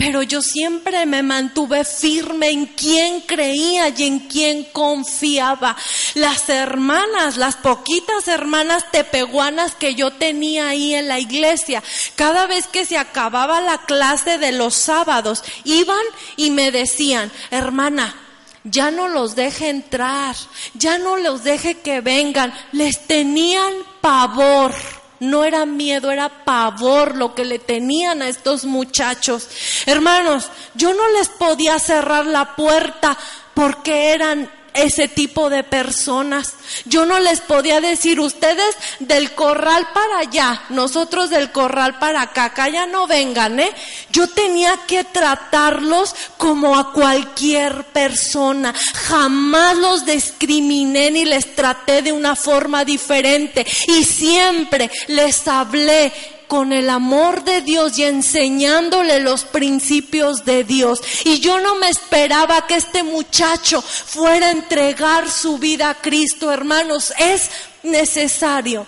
Pero yo siempre me mantuve firme en quién creía y en quién confiaba. Las hermanas, las poquitas hermanas tepehuanas que yo tenía ahí en la iglesia, cada vez que se acababa la clase de los sábados, iban y me decían, hermana, ya no los deje entrar, ya no los deje que vengan, les tenían pavor no era miedo, era pavor lo que le tenían a estos muchachos. Hermanos, yo no les podía cerrar la puerta porque eran ese tipo de personas. Yo no les podía decir, ustedes del corral para allá, nosotros del corral para acá, acá ya no vengan, ¿eh? Yo tenía que tratarlos como a cualquier persona. Jamás los discriminé ni les traté de una forma diferente. Y siempre les hablé con el amor de Dios y enseñándole los principios de Dios. Y yo no me esperaba que este muchacho fuera a entregar su vida a Cristo, hermanos. Es necesario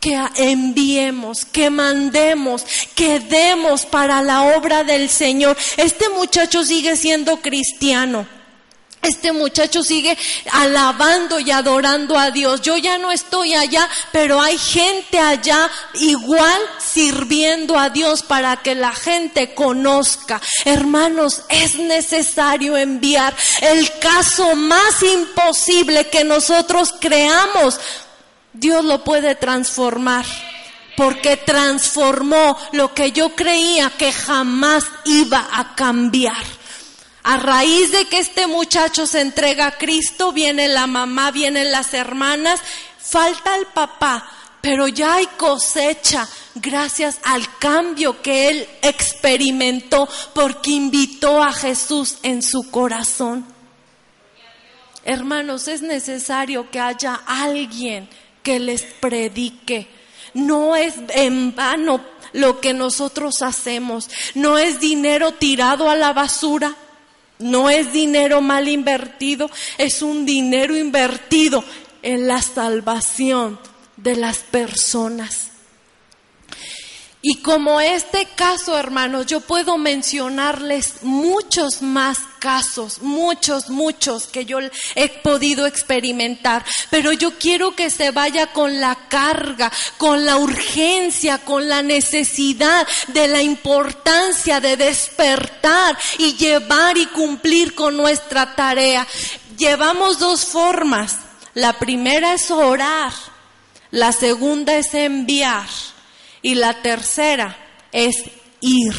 que enviemos, que mandemos, que demos para la obra del Señor. Este muchacho sigue siendo cristiano. Este muchacho sigue alabando y adorando a Dios. Yo ya no estoy allá, pero hay gente allá igual sirviendo a Dios para que la gente conozca. Hermanos, es necesario enviar el caso más imposible que nosotros creamos. Dios lo puede transformar porque transformó lo que yo creía que jamás iba a cambiar. A raíz de que este muchacho se entrega a Cristo, viene la mamá, vienen las hermanas, falta el papá, pero ya hay cosecha gracias al cambio que él experimentó porque invitó a Jesús en su corazón. Hermanos, es necesario que haya alguien que les predique. No es en vano lo que nosotros hacemos, no es dinero tirado a la basura. No es dinero mal invertido, es un dinero invertido en la salvación de las personas. Y como este caso, hermanos, yo puedo mencionarles muchos más casos, muchos, muchos que yo he podido experimentar, pero yo quiero que se vaya con la carga, con la urgencia, con la necesidad de la importancia de despertar y llevar y cumplir con nuestra tarea. llevamos dos formas. La primera es orar, la segunda es enviar y la tercera es ir.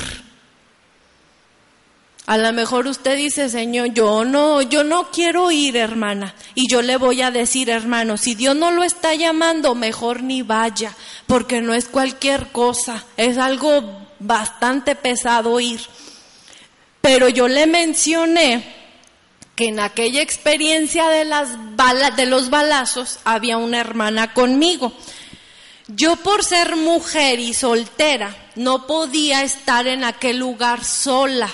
A lo mejor usted dice, Señor, yo no, yo no quiero ir, hermana. Y yo le voy a decir, hermano, si Dios no lo está llamando, mejor ni vaya, porque no es cualquier cosa, es algo bastante pesado ir. Pero yo le mencioné que en aquella experiencia de, las de los balazos había una hermana conmigo. Yo por ser mujer y soltera no podía estar en aquel lugar sola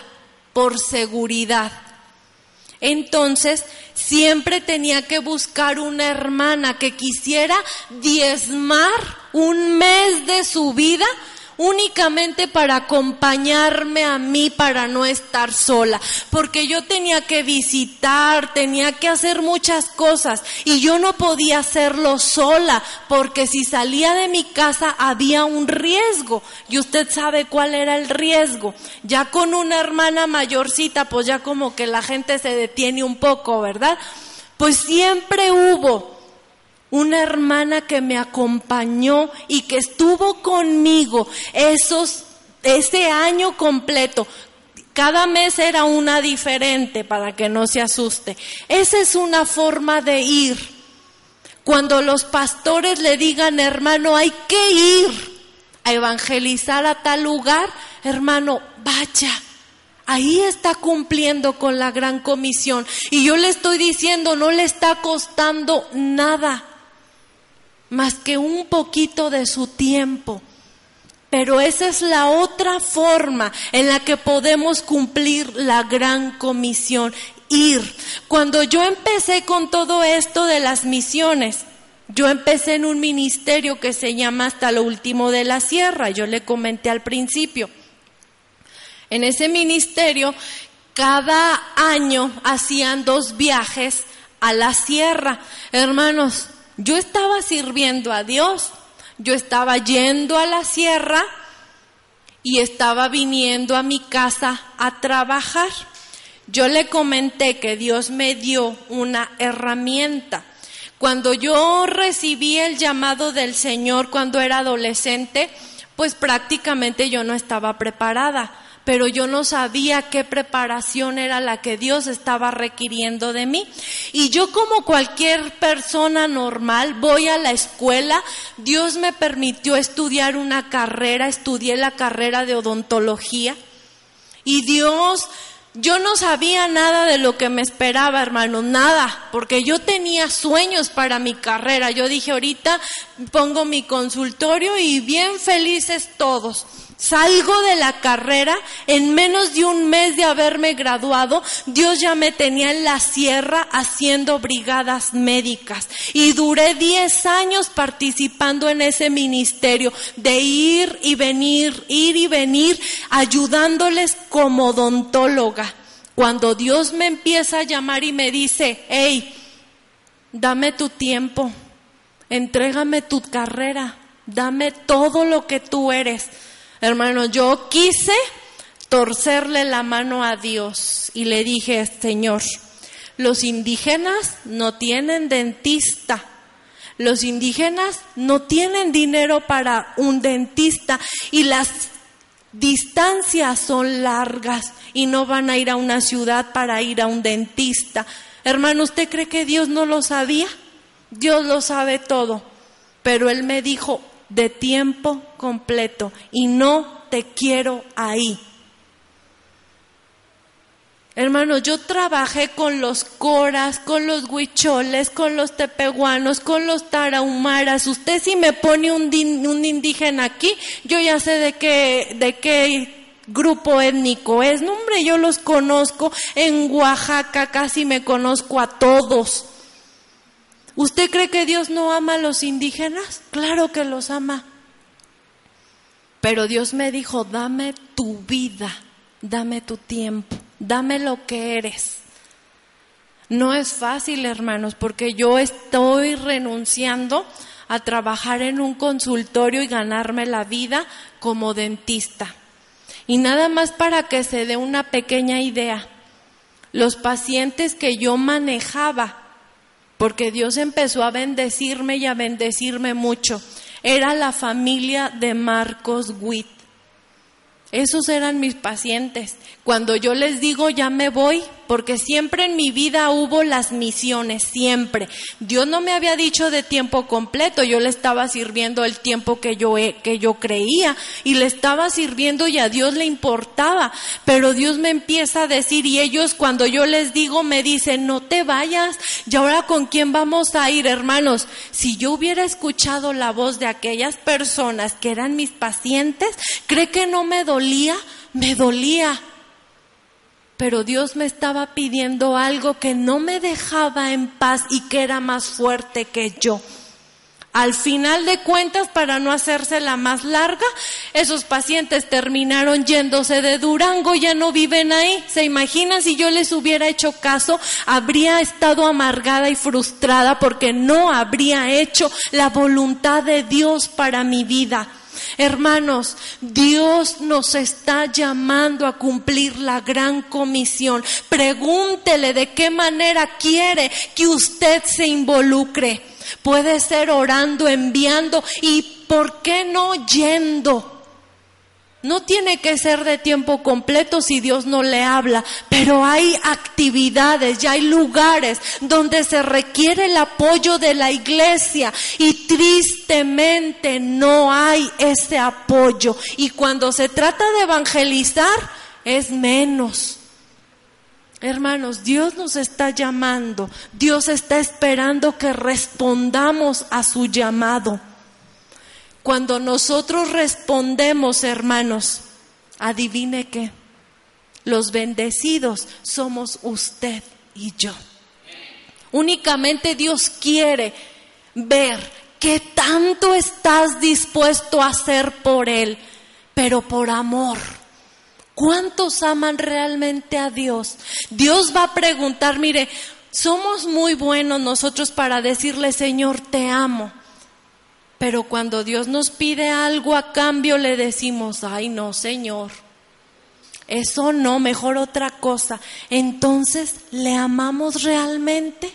por seguridad. Entonces, siempre tenía que buscar una hermana que quisiera diezmar un mes de su vida únicamente para acompañarme a mí para no estar sola, porque yo tenía que visitar, tenía que hacer muchas cosas y yo no podía hacerlo sola, porque si salía de mi casa había un riesgo y usted sabe cuál era el riesgo. Ya con una hermana mayorcita, pues ya como que la gente se detiene un poco, ¿verdad? Pues siempre hubo una hermana que me acompañó y que estuvo conmigo esos, ese año completo. Cada mes era una diferente para que no se asuste. Esa es una forma de ir. Cuando los pastores le digan, hermano, hay que ir a evangelizar a tal lugar, hermano, vaya. Ahí está cumpliendo con la gran comisión. Y yo le estoy diciendo, no le está costando nada más que un poquito de su tiempo. Pero esa es la otra forma en la que podemos cumplir la gran comisión, ir. Cuando yo empecé con todo esto de las misiones, yo empecé en un ministerio que se llama Hasta lo Último de la Sierra, yo le comenté al principio. En ese ministerio, cada año hacían dos viajes a la sierra. Hermanos, yo estaba sirviendo a Dios, yo estaba yendo a la sierra y estaba viniendo a mi casa a trabajar. Yo le comenté que Dios me dio una herramienta. Cuando yo recibí el llamado del Señor cuando era adolescente, pues prácticamente yo no estaba preparada pero yo no sabía qué preparación era la que Dios estaba requiriendo de mí. Y yo como cualquier persona normal voy a la escuela, Dios me permitió estudiar una carrera, estudié la carrera de odontología y Dios yo no sabía nada de lo que me esperaba, hermano, nada, porque yo tenía sueños para mi carrera. Yo dije, ahorita pongo mi consultorio y bien felices todos. Salgo de la carrera, en menos de un mes de haberme graduado, Dios ya me tenía en la sierra haciendo brigadas médicas. Y duré 10 años participando en ese ministerio de ir y venir, ir y venir, ayudándoles como odontóloga. Cuando Dios me empieza a llamar y me dice, hey, dame tu tiempo, entrégame tu carrera, dame todo lo que tú eres Hermano, yo quise torcerle la mano a Dios y le dije, Señor, los indígenas no tienen dentista. Los indígenas no tienen dinero para un dentista y las distancias son largas y no van a ir a una ciudad para ir a un dentista. Hermano, ¿usted cree que Dios no lo sabía? Dios lo sabe todo. Pero Él me dijo, de tiempo completo y no te quiero ahí. Hermano, yo trabajé con los coras, con los huicholes, con los tepehuanos, con los tarahumaras. Usted si me pone un, un indígena aquí, yo ya sé de qué, de qué grupo étnico es. No, hombre, yo los conozco. En Oaxaca casi me conozco a todos. ¿Usted cree que Dios no ama a los indígenas? Claro que los ama. Pero Dios me dijo, dame tu vida, dame tu tiempo, dame lo que eres. No es fácil, hermanos, porque yo estoy renunciando a trabajar en un consultorio y ganarme la vida como dentista. Y nada más para que se dé una pequeña idea. los pacientes que yo manejaba, porque Dios empezó a bendecirme y a bendecirme mucho, era la familia de Marcos Witt. Esos eran mis pacientes. Cuando yo les digo ya me voy, porque siempre en mi vida hubo las misiones, siempre. Dios no me había dicho de tiempo completo, yo le estaba sirviendo el tiempo que yo, que yo creía y le estaba sirviendo y a Dios le importaba. Pero Dios me empieza a decir y ellos cuando yo les digo me dicen, no te vayas, y ahora con quién vamos a ir, hermanos. Si yo hubiera escuchado la voz de aquellas personas que eran mis pacientes, ¿cree que no me dolía? Me dolía pero Dios me estaba pidiendo algo que no me dejaba en paz y que era más fuerte que yo. Al final de cuentas, para no hacerse la más larga, esos pacientes terminaron yéndose de Durango, ya no viven ahí. ¿Se imaginan si yo les hubiera hecho caso? Habría estado amargada y frustrada porque no habría hecho la voluntad de Dios para mi vida. Hermanos, Dios nos está llamando a cumplir la gran comisión. Pregúntele de qué manera quiere que usted se involucre. Puede ser orando, enviando y, ¿por qué no yendo? No tiene que ser de tiempo completo si Dios no le habla, pero hay actividades, ya hay lugares donde se requiere el apoyo de la iglesia y tristemente no hay ese apoyo. Y cuando se trata de evangelizar, es menos. Hermanos, Dios nos está llamando, Dios está esperando que respondamos a su llamado. Cuando nosotros respondemos, hermanos, adivine qué, los bendecidos somos usted y yo. Únicamente Dios quiere ver qué tanto estás dispuesto a hacer por Él, pero por amor. ¿Cuántos aman realmente a Dios? Dios va a preguntar, mire, somos muy buenos nosotros para decirle, Señor, te amo. Pero cuando Dios nos pide algo a cambio le decimos, ay no, Señor, eso no, mejor otra cosa. Entonces, ¿le amamos realmente?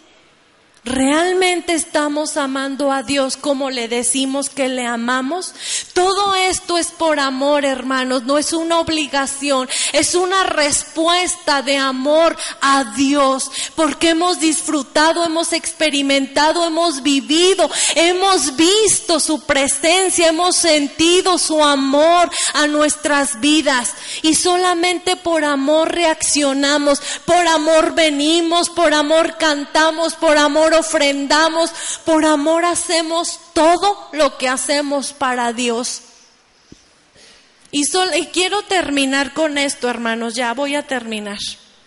¿Realmente estamos amando a Dios como le decimos que le amamos? Todo esto es por amor, hermanos, no es una obligación, es una respuesta de amor a Dios, porque hemos disfrutado, hemos experimentado, hemos vivido, hemos visto su presencia, hemos sentido su amor a nuestras vidas y solamente por amor reaccionamos, por amor venimos, por amor cantamos, por amor ofrendamos, por amor hacemos todo lo que hacemos para Dios. Y, y quiero terminar con esto, hermanos, ya voy a terminar.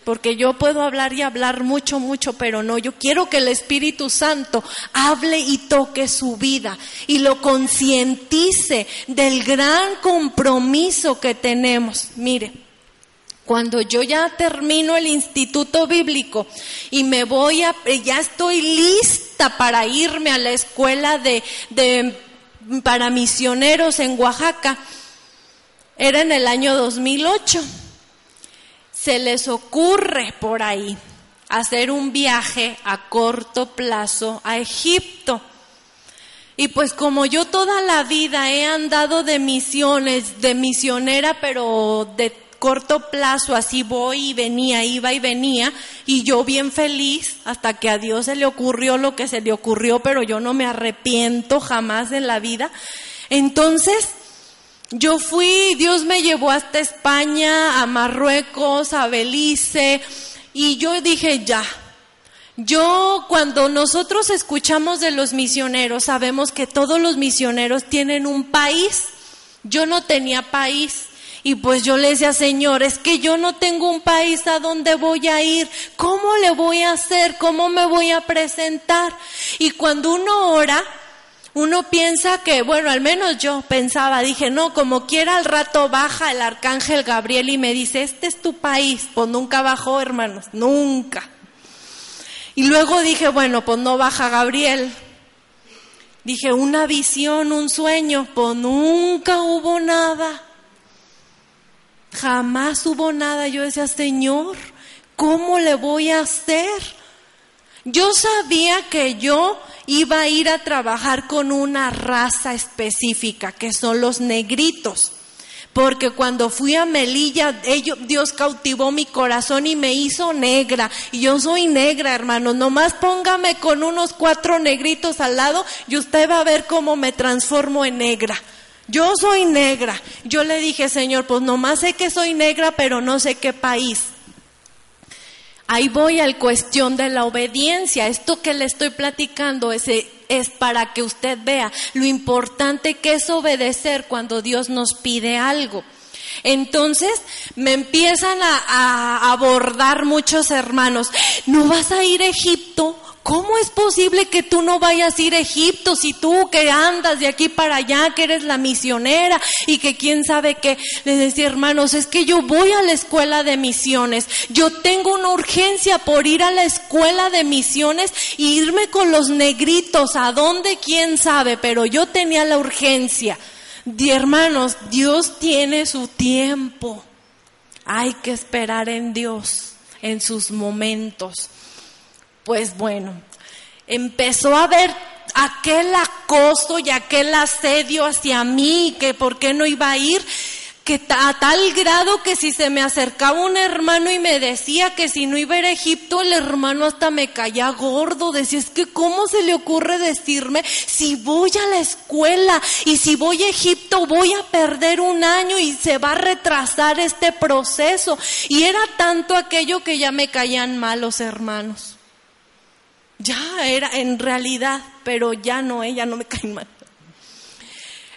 Porque yo puedo hablar y hablar mucho, mucho, pero no, yo quiero que el Espíritu Santo hable y toque su vida y lo concientice del gran compromiso que tenemos. Mire, cuando yo ya termino el instituto bíblico y me voy a, ya estoy lista para irme a la escuela de, para misioneros en Oaxaca, era en el año 2008. Se les ocurre por ahí hacer un viaje a corto plazo a Egipto. Y pues como yo toda la vida he andado de misiones, de misionera, pero de corto plazo, así voy y venía, iba y venía, y yo bien feliz, hasta que a Dios se le ocurrió lo que se le ocurrió, pero yo no me arrepiento jamás en la vida. Entonces, yo fui, Dios me llevó hasta España, a Marruecos, a Belice, y yo dije, ya, yo cuando nosotros escuchamos de los misioneros, sabemos que todos los misioneros tienen un país. Yo no tenía país. Y pues yo le decía, Señor, es que yo no tengo un país a donde voy a ir. ¿Cómo le voy a hacer? ¿Cómo me voy a presentar? Y cuando uno ora, uno piensa que, bueno, al menos yo pensaba, dije, no, como quiera al rato baja el arcángel Gabriel y me dice, este es tu país. Pues nunca bajó, hermanos, nunca. Y luego dije, bueno, pues no baja Gabriel. Dije, una visión, un sueño, pues nunca hubo nada. Jamás hubo nada. Yo decía, Señor, ¿Cómo le voy a hacer? Yo sabía que yo iba a ir a trabajar con una raza específica, que son los negritos. Porque cuando fui a Melilla, Dios cautivó mi corazón y me hizo negra. Y yo soy negra, hermano. Nomás póngame con unos cuatro negritos al lado y usted va a ver cómo me transformo en negra. Yo soy negra. Yo le dije, Señor, pues nomás sé que soy negra, pero no sé qué país. Ahí voy al cuestión de la obediencia. Esto que le estoy platicando es, es para que usted vea lo importante que es obedecer cuando Dios nos pide algo. Entonces me empiezan a, a, abordar muchos hermanos, ¿no vas a ir a Egipto? ¿Cómo es posible que tú no vayas a ir a Egipto si tú que andas de aquí para allá, que eres la misionera y que quién sabe qué? Les decía, hermanos, es que yo voy a la escuela de misiones. Yo tengo una urgencia por ir a la escuela de misiones e irme con los negritos. ¿A dónde? ¿Quién sabe? Pero yo tenía la urgencia. Y hermanos, Dios tiene su tiempo. Hay que esperar en Dios, en sus momentos. Pues bueno, empezó a haber aquel acoso y aquel asedio hacia mí, que por qué no iba a ir, que a tal grado que si se me acercaba un hermano y me decía que si no iba a ir a Egipto, el hermano hasta me caía gordo, decía, es que cómo se le ocurre decirme si voy a la escuela y si voy a Egipto voy a perder un año y se va a retrasar este proceso. Y era tanto aquello que ya me caían mal los hermanos. Ya era en realidad, pero ya no, ella no me cae mal.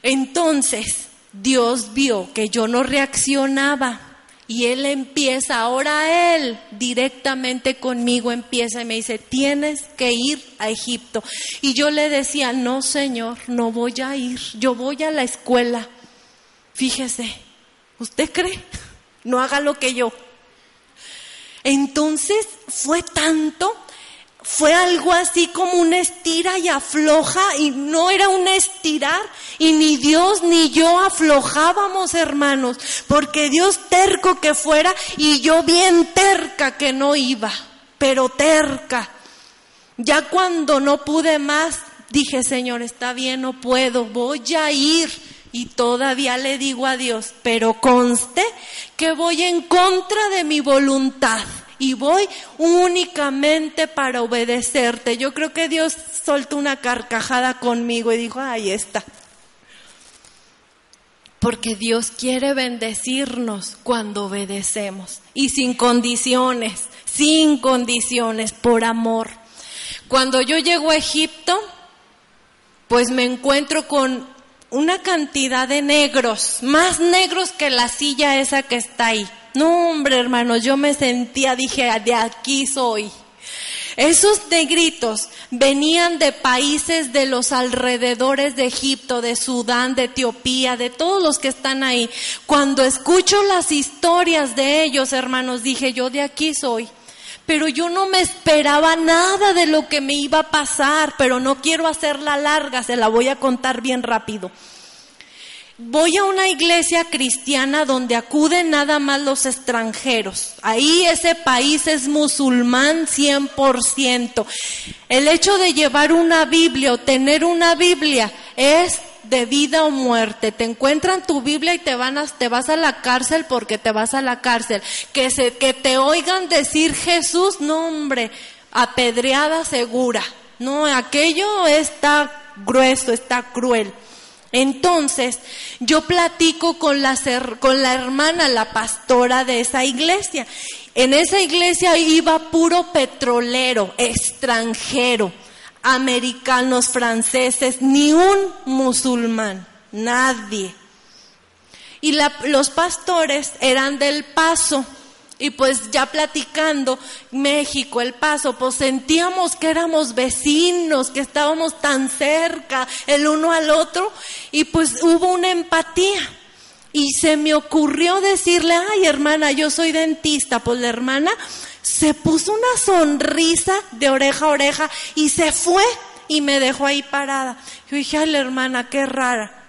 Entonces, Dios vio que yo no reaccionaba y Él empieza, ahora Él directamente conmigo empieza y me dice, tienes que ir a Egipto. Y yo le decía, no Señor, no voy a ir, yo voy a la escuela. Fíjese, ¿usted cree? No haga lo que yo. Entonces fue tanto fue algo así como una estira y afloja y no era un estirar y ni Dios ni yo aflojábamos hermanos porque Dios terco que fuera y yo bien terca que no iba pero terca. Ya cuando no pude más dije Señor está bien no puedo voy a ir y todavía le digo a Dios pero conste que voy en contra de mi voluntad y voy únicamente para obedecerte. Yo creo que Dios soltó una carcajada conmigo y dijo, ahí está. Porque Dios quiere bendecirnos cuando obedecemos y sin condiciones, sin condiciones, por amor. Cuando yo llego a Egipto, pues me encuentro con una cantidad de negros, más negros que la silla esa que está ahí. No, hombre, hermanos, yo me sentía, dije, de aquí soy. Esos negritos venían de países de los alrededores de Egipto, de Sudán, de Etiopía, de todos los que están ahí. Cuando escucho las historias de ellos, hermanos, dije, yo de aquí soy. Pero yo no me esperaba nada de lo que me iba a pasar, pero no quiero hacerla larga, se la voy a contar bien rápido. Voy a una iglesia cristiana donde acuden nada más los extranjeros. Ahí ese país es musulmán 100%. El hecho de llevar una Biblia o tener una Biblia es de vida o muerte. Te encuentran tu Biblia y te van a, te vas a la cárcel porque te vas a la cárcel. Que se, que te oigan decir Jesús, no hombre, apedreada segura. No, aquello está grueso, está cruel. Entonces, yo platico con la, con la hermana, la pastora de esa iglesia. En esa iglesia iba puro petrolero, extranjero, americanos, franceses, ni un musulmán, nadie. Y los pastores eran del paso. Y pues ya platicando México, El Paso, pues sentíamos que éramos vecinos, que estábamos tan cerca el uno al otro y pues hubo una empatía. Y se me ocurrió decirle, ay hermana, yo soy dentista, pues la hermana se puso una sonrisa de oreja a oreja y se fue y me dejó ahí parada. Yo dije, ay la hermana, qué rara.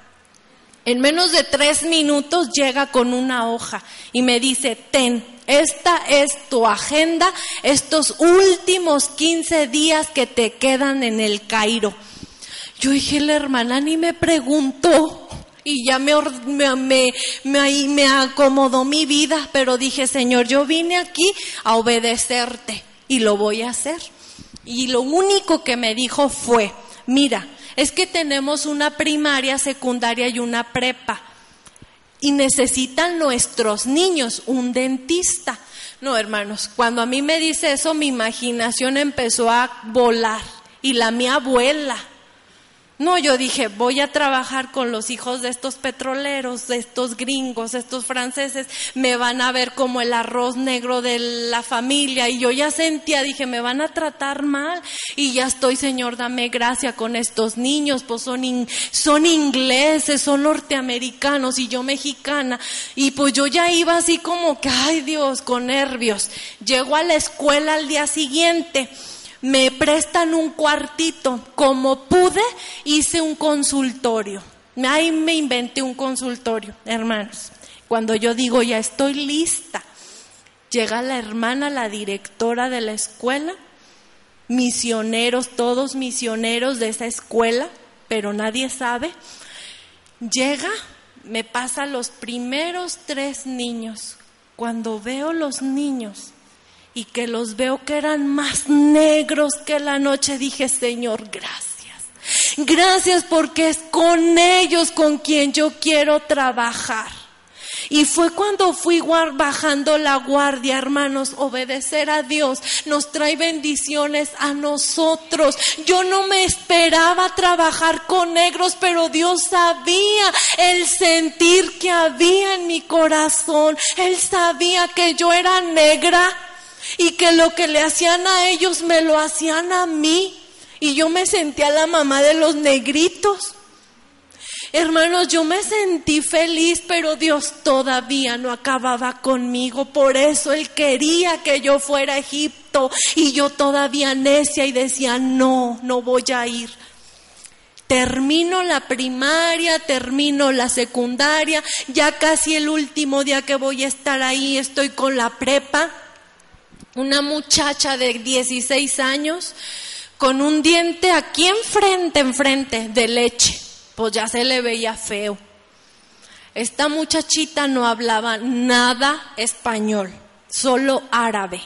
En menos de tres minutos llega con una hoja y me dice, ten, esta es tu agenda, estos últimos 15 días que te quedan en el Cairo. Yo dije, la hermana ni me preguntó y ya me, me, me, me acomodó mi vida, pero dije, Señor, yo vine aquí a obedecerte y lo voy a hacer. Y lo único que me dijo fue, mira, es que tenemos una primaria, secundaria y una prepa. Y necesitan nuestros niños un dentista. No, hermanos, cuando a mí me dice eso, mi imaginación empezó a volar. Y la mi abuela, no, yo dije, voy a trabajar con los hijos de estos petroleros, de estos gringos, de estos franceses, me van a ver como el arroz negro de la familia. Y yo ya sentía, dije, me van a tratar mal. Y ya estoy, Señor, dame gracia con estos niños, pues son, son ingleses, son norteamericanos y yo mexicana. Y pues yo ya iba así como que, ay Dios, con nervios. Llego a la escuela al día siguiente me prestan un cuartito. Como pude, hice un consultorio. Ahí me inventé un consultorio, hermanos. Cuando yo digo, ya estoy lista, llega la hermana, la directora de la escuela, misioneros, todos misioneros de esa escuela, pero nadie sabe. Llega, me pasa los primeros tres niños. Cuando veo los niños, y que los veo que eran más negros que la noche, dije, Señor, gracias. Gracias porque es con ellos con quien yo quiero trabajar. Y fue cuando fui bajando la guardia, hermanos, obedecer a Dios nos trae bendiciones a nosotros. Yo no me esperaba trabajar con negros, pero Dios sabía el sentir que había en mi corazón. Él sabía que yo era negra y que lo que le hacían a ellos me lo hacían a mí. Y yo me sentía la mamá de los negritos. Hermanos, yo me sentí feliz, pero Dios todavía no acababa conmigo. Por eso Él quería que yo fuera a Egipto y yo todavía necia y decía, no, no voy a ir. Termino la primaria, termino la secundaria, ya casi el último día que voy a estar ahí estoy con la prepa una muchacha de 16 años con un diente aquí enfrente, enfrente de leche, pues ya se le veía feo. Esta muchachita no hablaba nada español, solo árabe,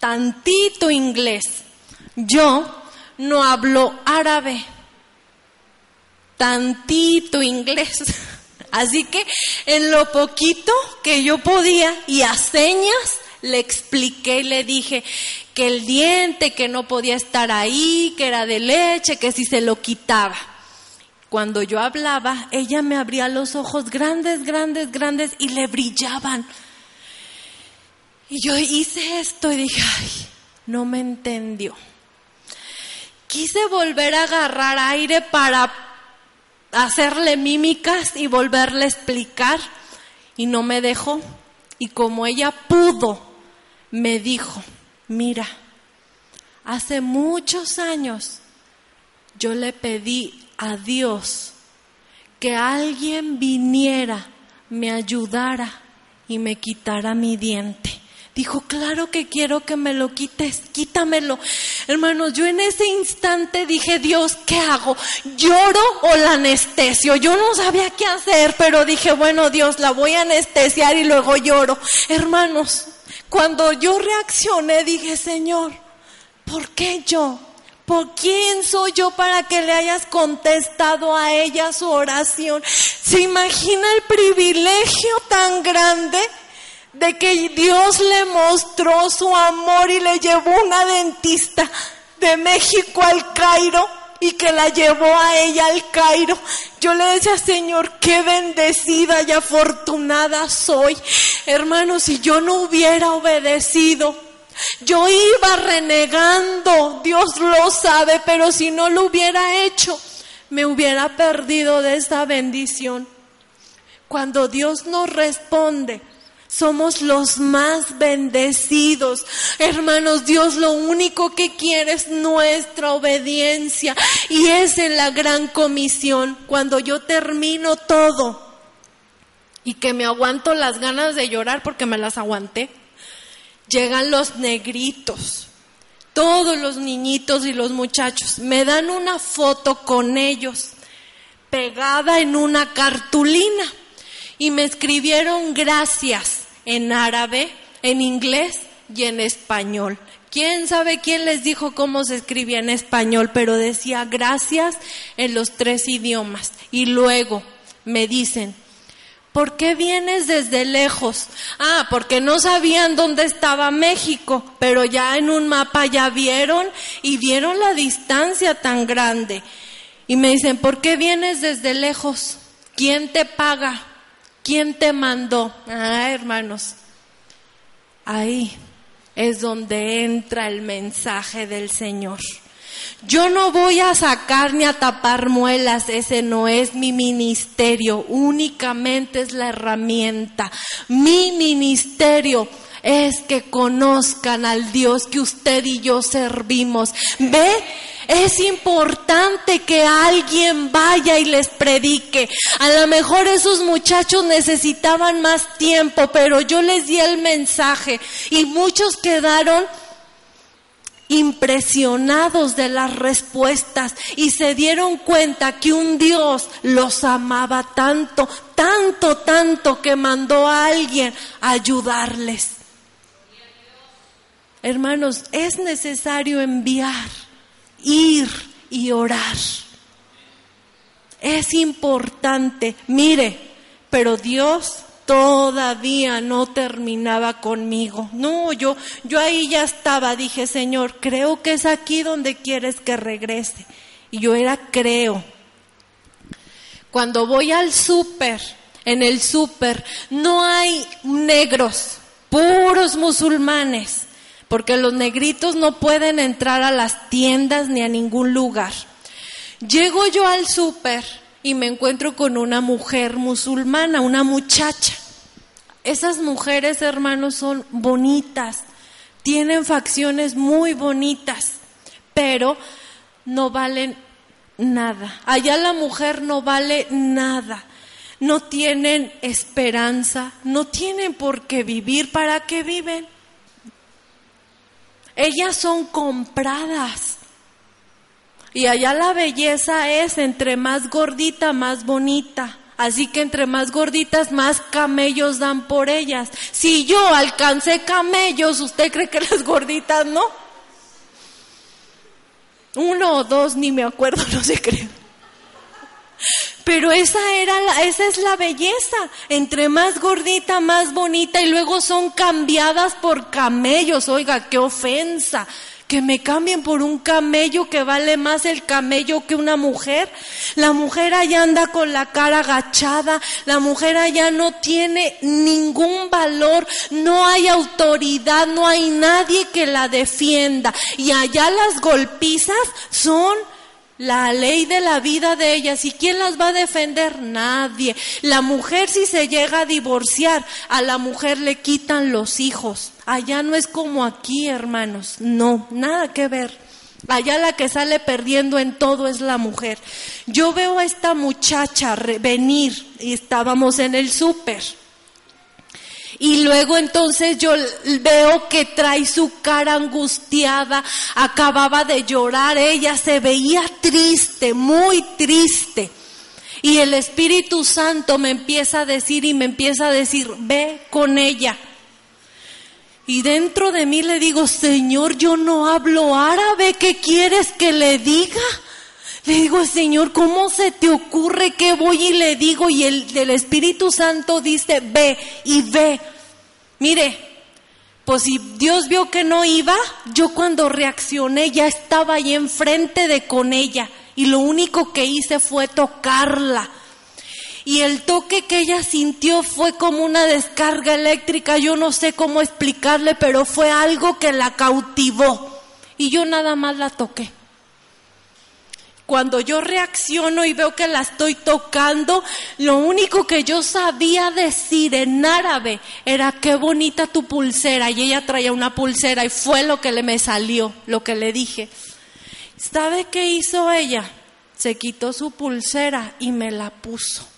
tantito inglés. Yo no hablo árabe, tantito inglés. [LAUGHS] Así que en lo poquito que yo podía y a señas, le expliqué y le dije que el diente, que no podía estar ahí, que era de leche, que si se lo quitaba. Cuando yo hablaba, ella me abría los ojos grandes, grandes, grandes y le brillaban. Y yo hice esto y dije, ay, no me entendió. Quise volver a agarrar aire para hacerle mímicas y volverle a explicar y no me dejó. Y como ella pudo me dijo, mira, hace muchos años yo le pedí a Dios que alguien viniera, me ayudara y me quitara mi diente. Dijo, claro que quiero que me lo quites, quítamelo. Hermanos, yo en ese instante dije, Dios, ¿qué hago? ¿Lloro o la anestesio? Yo no sabía qué hacer, pero dije, bueno, Dios, la voy a anestesiar y luego lloro. Hermanos, cuando yo reaccioné, dije, Señor, ¿por qué yo? ¿Por quién soy yo para que le hayas contestado a ella su oración? ¿Se imagina el privilegio tan grande de que Dios le mostró su amor y le llevó una dentista de México al Cairo? Y que la llevó a ella al Cairo. Yo le decía, Señor, qué bendecida y afortunada soy. Hermano, si yo no hubiera obedecido, yo iba renegando, Dios lo sabe, pero si no lo hubiera hecho, me hubiera perdido de esa bendición. Cuando Dios nos responde, somos los más bendecidos. Hermanos, Dios lo único que quiere es nuestra obediencia. Y es en la gran comisión, cuando yo termino todo, y que me aguanto las ganas de llorar porque me las aguanté. Llegan los negritos, todos los niñitos y los muchachos, me dan una foto con ellos pegada en una cartulina y me escribieron gracias en árabe, en inglés y en español. ¿Quién sabe quién les dijo cómo se escribía en español? Pero decía gracias en los tres idiomas. Y luego me dicen, ¿por qué vienes desde lejos? Ah, porque no sabían dónde estaba México, pero ya en un mapa ya vieron y vieron la distancia tan grande. Y me dicen, ¿por qué vienes desde lejos? ¿Quién te paga? ¿Quién te mandó? Ah, hermanos, ahí es donde entra el mensaje del Señor. Yo no voy a sacar ni a tapar muelas, ese no es mi ministerio, únicamente es la herramienta. Mi ministerio es que conozcan al Dios que usted y yo servimos. ¿Ve? Es importante que alguien vaya y les predique. A lo mejor esos muchachos necesitaban más tiempo, pero yo les di el mensaje y muchos quedaron impresionados de las respuestas y se dieron cuenta que un Dios los amaba tanto, tanto, tanto que mandó a alguien a ayudarles. Hermanos, es necesario enviar ir y orar. Es importante, mire, pero Dios todavía no terminaba conmigo. No, yo, yo ahí ya estaba, dije, Señor, creo que es aquí donde quieres que regrese. Y yo era creo. Cuando voy al súper, en el súper, no hay negros, puros musulmanes porque los negritos no pueden entrar a las tiendas ni a ningún lugar. Llego yo al súper y me encuentro con una mujer musulmana, una muchacha. Esas mujeres, hermanos, son bonitas, tienen facciones muy bonitas, pero no valen nada. Allá la mujer no vale nada. No tienen esperanza, no tienen por qué vivir. ¿Para qué viven? Ellas son compradas. Y allá la belleza es entre más gordita, más bonita. Así que entre más gorditas, más camellos dan por ellas. Si yo alcancé camellos, ¿usted cree que las gorditas no? Uno o dos, ni me acuerdo, [LAUGHS] no se cree. Pero esa era la, esa es la belleza. Entre más gordita, más bonita y luego son cambiadas por camellos. Oiga, qué ofensa. Que me cambien por un camello que vale más el camello que una mujer. La mujer allá anda con la cara agachada. La mujer allá no tiene ningún valor. No hay autoridad. No hay nadie que la defienda. Y allá las golpizas son la ley de la vida de ellas. ¿Y quién las va a defender? Nadie. La mujer si se llega a divorciar, a la mujer le quitan los hijos. Allá no es como aquí, hermanos. No, nada que ver. Allá la que sale perdiendo en todo es la mujer. Yo veo a esta muchacha venir y estábamos en el súper y luego entonces yo veo que trae su cara angustiada, acababa de llorar, ella se veía triste, muy triste. Y el Espíritu Santo me empieza a decir y me empieza a decir, ve con ella. Y dentro de mí le digo, Señor, yo no hablo árabe, ¿qué quieres que le diga? Le digo, Señor, ¿cómo se te ocurre que voy y le digo? Y el del Espíritu Santo dice, ve y ve. Mire, pues si Dios vio que no iba, yo cuando reaccioné ya estaba ahí enfrente de con ella y lo único que hice fue tocarla. Y el toque que ella sintió fue como una descarga eléctrica, yo no sé cómo explicarle, pero fue algo que la cautivó. Y yo nada más la toqué. Cuando yo reacciono y veo que la estoy tocando, lo único que yo sabía decir en árabe era qué bonita tu pulsera. Y ella traía una pulsera y fue lo que le me salió, lo que le dije. ¿Sabe qué hizo ella? Se quitó su pulsera y me la puso.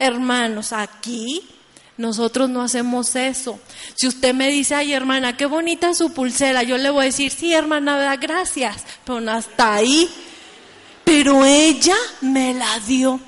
Hermanos, aquí Nosotros no hacemos eso. Si usted me dice, ay hermana, qué bonita su pulsera, yo le voy a decir, sí hermana, gracias, pero hasta ahí. Pero ella me la dio.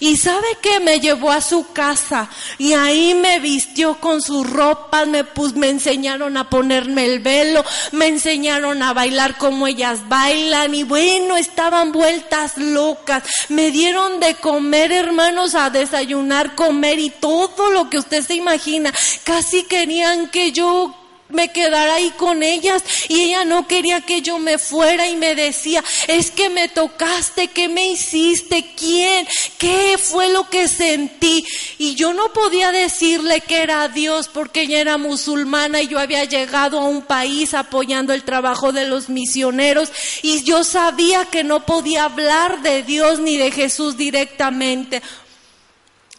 Y sabe que me llevó a su casa y ahí me vistió con sus ropas, me, me enseñaron a ponerme el velo, me enseñaron a bailar como ellas bailan y bueno, estaban vueltas locas. Me dieron de comer, hermanos, a desayunar, comer y todo lo que usted se imagina. Casi querían que yo me quedara ahí con ellas y ella no quería que yo me fuera y me decía, es que me tocaste, ¿qué me hiciste? ¿Quién? ¿Qué fue lo que sentí? Y yo no podía decirle que era Dios porque ella era musulmana y yo había llegado a un país apoyando el trabajo de los misioneros y yo sabía que no podía hablar de Dios ni de Jesús directamente.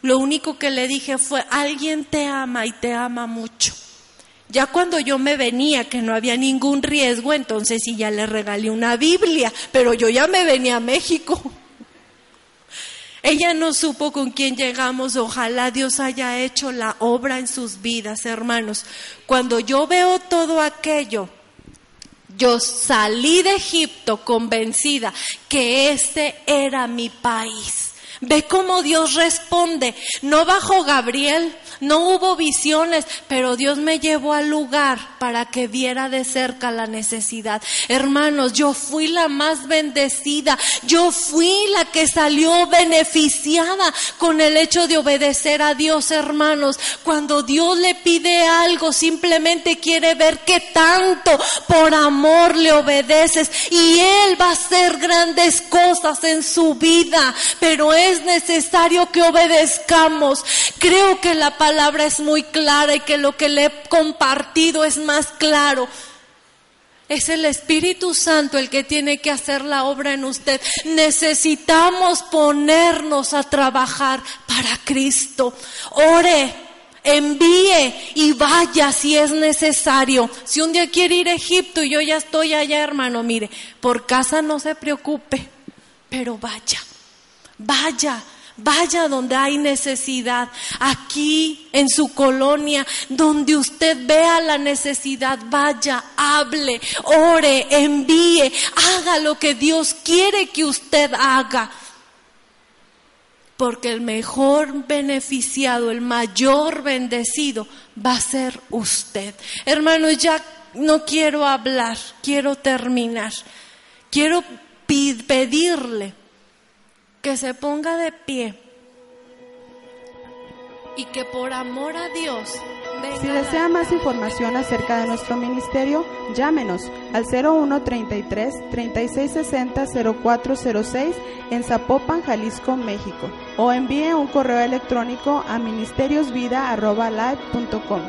Lo único que le dije fue, alguien te ama y te ama mucho. Ya cuando yo me venía, que no había ningún riesgo, entonces sí ya le regalé una Biblia, pero yo ya me venía a México. [LAUGHS] Ella no supo con quién llegamos, ojalá Dios haya hecho la obra en sus vidas, hermanos. Cuando yo veo todo aquello, yo salí de Egipto convencida que este era mi país. Ve cómo Dios responde. No bajo Gabriel, no hubo visiones, pero Dios me llevó al lugar para que viera de cerca la necesidad. Hermanos, yo fui la más bendecida, yo fui la que salió beneficiada con el hecho de obedecer a Dios, hermanos. Cuando Dios le pide algo, simplemente quiere ver qué tanto por amor le obedeces y Él va a hacer grandes cosas en su vida, pero necesario que obedezcamos. Creo que la palabra es muy clara y que lo que le he compartido es más claro. Es el Espíritu Santo el que tiene que hacer la obra en usted. Necesitamos ponernos a trabajar para Cristo. Ore, envíe y vaya si es necesario. Si un día quiere ir a Egipto y yo ya estoy allá, hermano, mire, por casa no se preocupe, pero vaya, vaya. Vaya donde hay necesidad, aquí en su colonia, donde usted vea la necesidad, vaya, hable, ore, envíe, haga lo que Dios quiere que usted haga. Porque el mejor beneficiado, el mayor bendecido va a ser usted. Hermanos, ya no quiero hablar, quiero terminar. Quiero pedirle que se ponga de pie y que por amor a Dios si desea más información acerca de nuestro ministerio, llámenos al 0133 3660 0406 en Zapopan, Jalisco, México, o envíe un correo electrónico a ministeriosvida@live.com.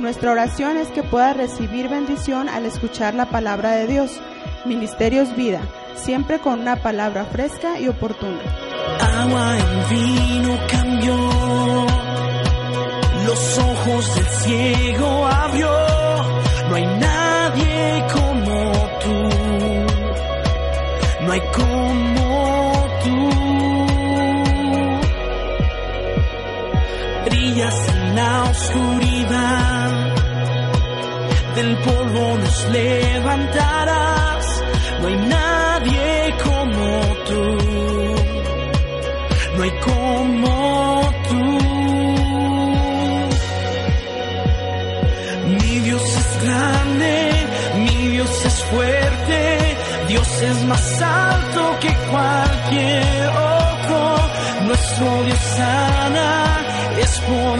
Nuestra oración es que pueda recibir bendición al escuchar la palabra de Dios. Ministerios Vida siempre con una palabra fresca y oportuna. Agua en vino cambió, los ojos del ciego abrió, no hay nadie como tú, no hay como tú. Brillas en la oscuridad, del polvo nos levantarás, no hay nadie no hay como tú. Mi Dios es grande, mi Dios es fuerte, Dios es más alto que cualquier otro. Nuestro Dios sana, es poderoso,